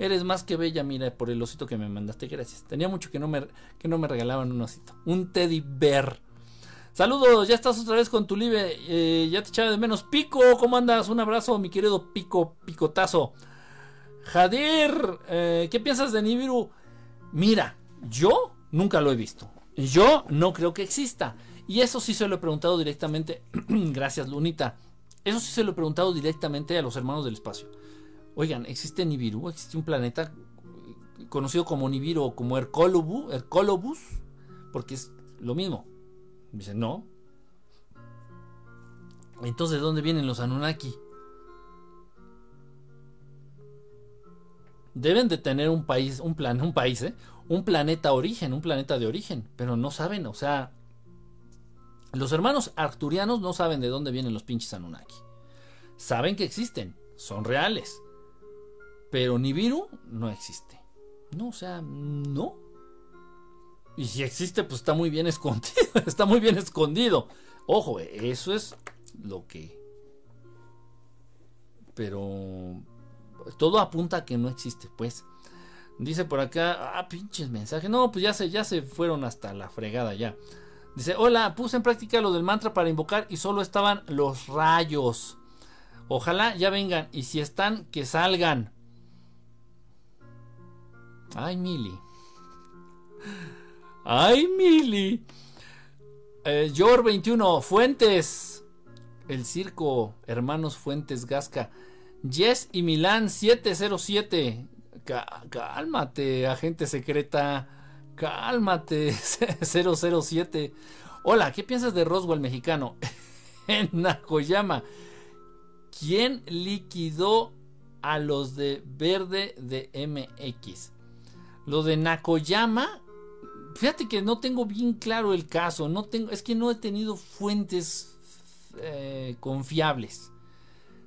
eres más que bella, mira, por el osito que me mandaste, gracias. Tenía mucho que no me, que no me regalaban un osito. Un teddy bear. Saludos, ya estás otra vez con tu live. Eh, ya te echaba de menos. Pico, ¿cómo andas? Un abrazo, mi querido Pico, picotazo. Jadir, eh, ¿qué piensas de Nibiru? Mira, yo nunca lo he visto. Yo no creo que exista. Y eso sí se lo he preguntado directamente. *clears throat* Gracias, Lunita. Eso sí se lo he preguntado directamente a los hermanos del espacio. Oigan, ¿existe Nibiru? ¿Existe un planeta conocido como Nibiru o como Hercolobus? Porque es lo mismo. Dicen, no. Entonces, ¿de dónde vienen los Anunnaki? Deben de tener un país, un plan, un país, ¿eh? un planeta origen, un planeta de origen, pero no saben, o sea, los hermanos arcturianos no saben de dónde vienen los pinches Anunnaki. Saben que existen, son reales, pero Nibiru no existe. No, o sea, no. Y si existe, pues está muy bien escondido, *laughs* está muy bien escondido. Ojo, eso es lo que... Pero todo apunta a que no existe, pues. Dice por acá, ah, pinches mensajes. No, pues ya se, ya se fueron hasta la fregada ya. Dice, hola, puse en práctica lo del mantra para invocar y solo estaban los rayos. Ojalá ya vengan y si están, que salgan. Ay, Mili. Ay, Mili. Eh, Yor 21, Fuentes. El circo, hermanos Fuentes Gasca. Yes y Milán 707. cálmate, agente secreta. Cálmate, *laughs* 007. Hola, ¿qué piensas de Roswell mexicano? *laughs* en Nakoyama. ¿Quién liquidó a los de verde de MX? Lo de Nakoyama. Fíjate que no tengo bien claro el caso. No tengo, es que no he tenido fuentes eh, confiables.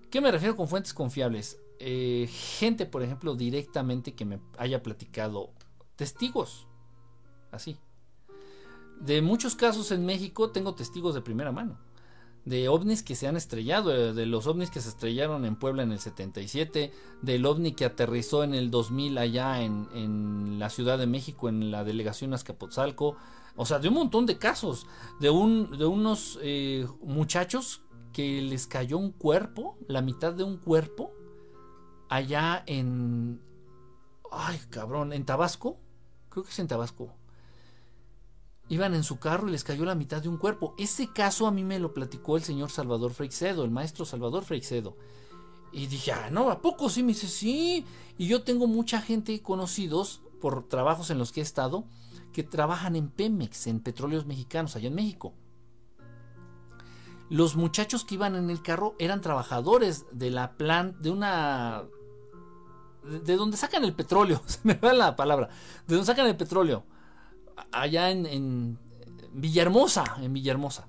¿Qué me refiero con fuentes confiables? Eh, gente, por ejemplo, directamente que me haya platicado testigos. Así. De muchos casos en México tengo testigos de primera mano. De ovnis que se han estrellado, eh, de los ovnis que se estrellaron en Puebla en el 77, del ovni que aterrizó en el 2000 allá en, la Ciudad de México, en la delegación Azcapotzalco. O sea, de un montón de casos. De, un, de unos eh, muchachos que les cayó un cuerpo, la mitad de un cuerpo, allá en... Ay, cabrón, en Tabasco. Creo que es en Tabasco. Iban en su carro y les cayó la mitad de un cuerpo. Ese caso a mí me lo platicó el señor Salvador Freixedo, el maestro Salvador Freixedo. Y dije, ah, no, ¿a poco sí? Me dice, sí. Y yo tengo mucha gente conocidos por trabajos en los que he estado que trabajan en Pemex, en petróleos mexicanos, allá en México los muchachos que iban en el carro eran trabajadores de la plan de una de donde sacan el petróleo, *laughs* se me va la palabra, de donde sacan el petróleo, allá en, Villahermosa, en Villahermosa.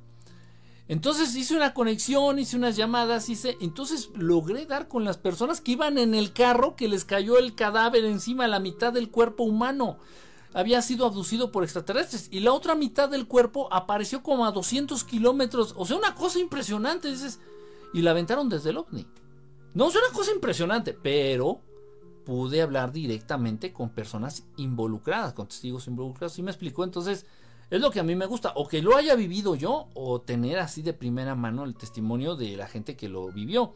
Entonces hice una conexión, hice unas llamadas, hice, entonces logré dar con las personas que iban en el carro que les cayó el cadáver encima, la mitad del cuerpo humano había sido abducido por extraterrestres y la otra mitad del cuerpo apareció como a 200 kilómetros. O sea, una cosa impresionante, dices. Y la aventaron desde el ovni. No, es una cosa impresionante, pero pude hablar directamente con personas involucradas, con testigos involucrados. Y me explicó, entonces, es lo que a mí me gusta. O que lo haya vivido yo, o tener así de primera mano el testimonio de la gente que lo vivió.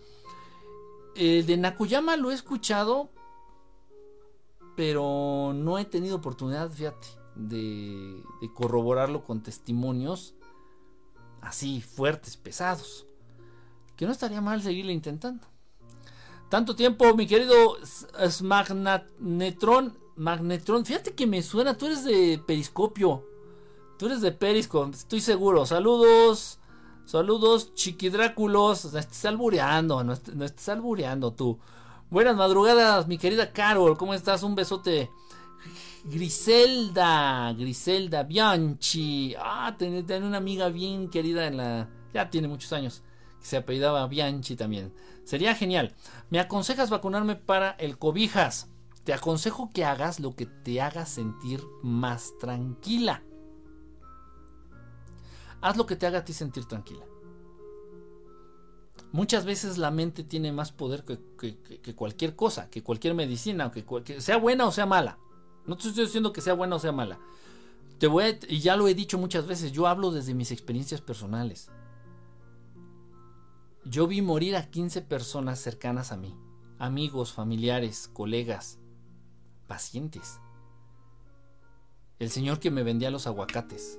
El de Nakuyama lo he escuchado, pero no he tenido oportunidad, fíjate, de, corroborarlo con testimonios así fuertes, pesados. Que no estaría mal seguirle intentando. Tanto tiempo, mi querido Magnetron. Magnetron, fíjate que me suena, tú eres de Periscopio. Tú eres de Periscopio, estoy seguro. Saludos, saludos, chiquidráculos. No estés albureando, no estés, no estés albureando tú. Buenas madrugadas, mi querida Carol, ¿cómo estás? Un besote. Griselda, Griselda Bianchi. Ah, tiene, una amiga bien querida en la. Ya tiene muchos años. Se apellidaba Bianchi también. Sería genial. ¿Me aconsejas vacunarme para el cobijas? Te aconsejo que hagas lo que te haga sentir más tranquila. Haz lo que te haga a ti sentir tranquila. Muchas veces la mente tiene más poder que, cualquier cosa, que cualquier medicina, que, que, sea buena o sea mala. No te estoy diciendo que sea buena o sea mala. Te voy y ya lo he dicho muchas veces, yo hablo desde mis experiencias personales. Yo vi morir a 15 personas cercanas a mí, amigos, familiares, colegas, pacientes. El señor que me vendía los aguacates.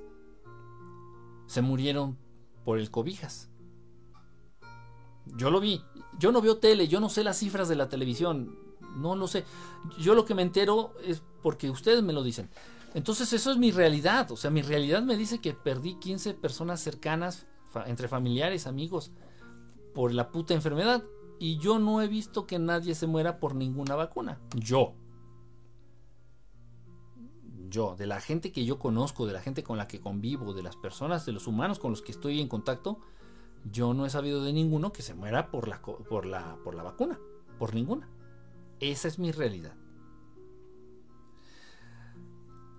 Se murieron por el cobijas. Yo lo vi. Yo no veo tele, yo no sé las cifras de la televisión. No lo sé. Yo lo que me entero es porque ustedes me lo dicen. Entonces eso es mi realidad. O sea, mi realidad me dice que perdí 15 personas cercanas, entre familiares, amigos, por la puta enfermedad. Y yo no he visto que nadie se muera por ninguna vacuna. Yo. Yo, de la gente que yo conozco, de la gente con la que convivo, de las personas, de los humanos con los que estoy en contacto, yo no he sabido de ninguno que se muera por la, por la, por la vacuna. Por ninguna. Esa es mi realidad.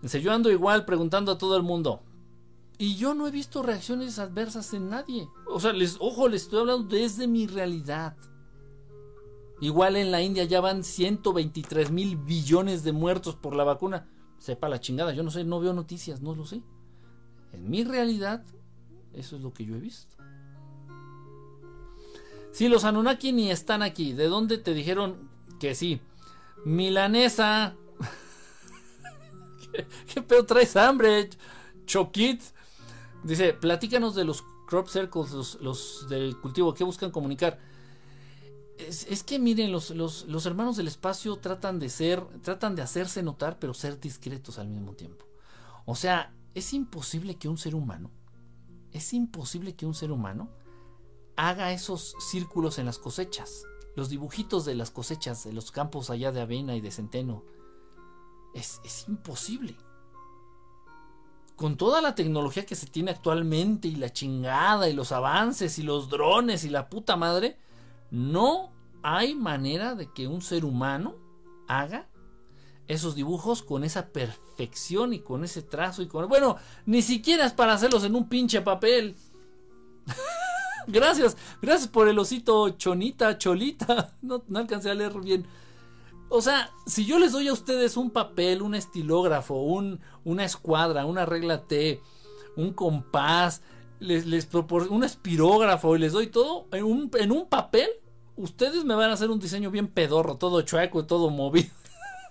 Yo ando igual preguntando a todo el mundo. Y yo no he visto reacciones adversas en nadie. O sea, les, ojo, les estoy hablando desde mi realidad. Igual en la India ya van 123 mil billones de muertos por la vacuna. Sepa la chingada, yo no sé, no veo noticias, no lo sé. En mi realidad, eso es lo que yo he visto. Si los Anunnaki ni están aquí. ¿De dónde te dijeron que sí? Milanesa. *laughs* ¿Qué, pedo traes hambre? Choquit. Dice, platícanos de los crop circles, los, del cultivo, ¿qué buscan comunicar? Es, que miren, los, los, los, hermanos del espacio tratan de ser, tratan de hacerse notar, pero ser discretos al mismo tiempo. O sea, es imposible que un ser humano, es imposible que un ser humano haga esos círculos en las cosechas, los dibujitos de las cosechas, de los campos allá de avena y de centeno. Es, es imposible con toda la tecnología que se tiene actualmente y la chingada y los avances y los drones y la puta madre, no hay manera de que un ser humano haga esos dibujos con esa perfección y con ese trazo y con... Bueno, ni siquiera es para hacerlos en un pinche papel. *laughs* gracias, gracias por el osito chonita, cholita. *laughs* No, no alcancé a leer bien. O sea, si yo les doy a ustedes un papel, un estilógrafo, un, una escuadra, una regla T, un compás, les, les un espirógrafo y les doy todo en un, en un papel, ustedes me van a hacer un diseño bien pedorro, todo chueco todo movido.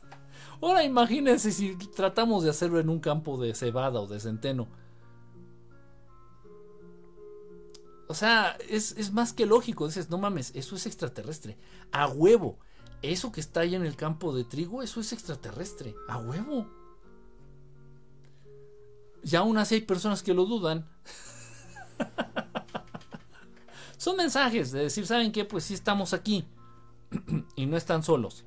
*laughs* Ahora imagínense si tratamos de hacerlo en un campo de cebada o de centeno. O sea, es, es más que lógico. Dices, no mames, eso es extraterrestre. A huevo eso que está ahí en el campo de trigo, eso es extraterrestre, a huevo. Y aún así hay personas que lo dudan. *laughs* Son mensajes de decir, ¿saben qué? Pues sí estamos aquí. *clears throat* y no están solos.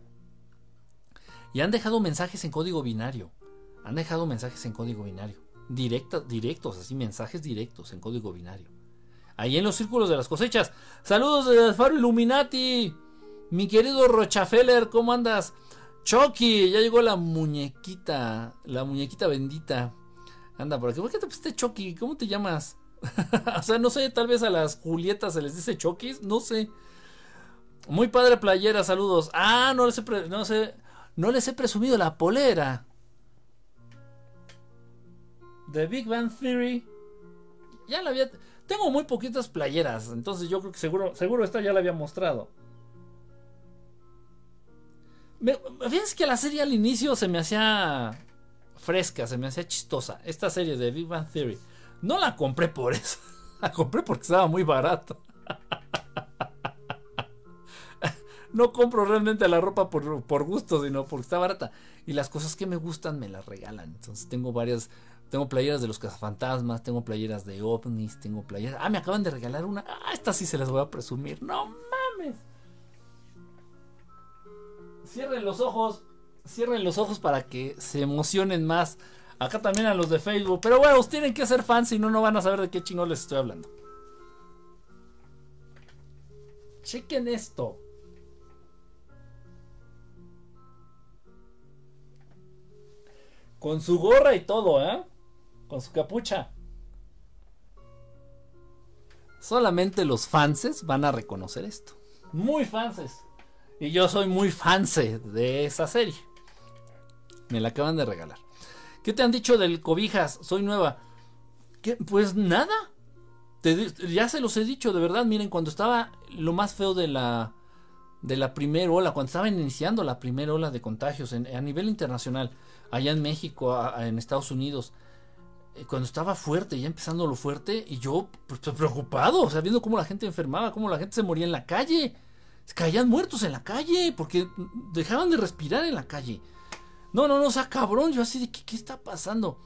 Y han dejado mensajes en código binario. Han dejado mensajes en código binario. directos, así, mensajes directos en código binario. Ahí en los círculos de las cosechas. Saludos de Faro Illuminati. Mi querido Rochafeller, ¿cómo andas? Chucky, ya llegó la muñequita, la muñequita bendita. Anda por aquí. ¿Por qué te pusiste Chucky? ¿Cómo te llamas? *laughs* o sea, no sé, tal vez a las Julietas se les dice Chucky, no sé. Muy padre playera, saludos. Ah, no les he, no sé, no les he presumido la polera. The Big Bang Theory. Ya la había. Tengo muy poquitas playeras, entonces yo creo que seguro, seguro esta ya la había mostrado. Fíjense que la serie al inicio se me hacía fresca, se me hacía chistosa. Esta serie de Big Bang Theory. No la compré por eso. *laughs* La compré porque estaba muy barato. *laughs* No compro realmente la ropa por, por gusto, sino porque está barata. Y las cosas que me gustan me las regalan. Entonces tengo varias. Tengo playeras de los cazafantasmas, tengo playeras de ovnis, tengo playeras. Ah, me acaban de regalar una. Ah, esta sí se las voy a presumir. No mames. Cierren los ojos. Cierren los ojos para que se emocionen más. Acá también a los de Facebook. Pero bueno, tienen que ser fans, si no, no van a saber de qué chingón les estoy hablando. Chequen esto. Con su gorra y todo, ¿eh? Con su capucha. Solamente los fanses van a reconocer esto. Muy fanses. Y yo soy muy fan de esa serie. Me la acaban de regalar. ¿Qué te han dicho del cobijas? Soy nueva. Pues nada. ya se los he dicho, de verdad. Miren, cuando estaba lo más feo de la de la primera ola, cuando estaban iniciando la primera ola de contagios a nivel internacional, allá en México, en Estados Unidos, eh, cuando estaba fuerte, ya empezando lo fuerte, y yo pues, preocupado, o sea, viendo cómo la gente enfermaba, cómo la gente se moría en la calle. Caían muertos en la calle, porque dejaban de respirar en la calle. No, no, no, o sea, cabrón, yo así de, ¿qué, qué está pasando?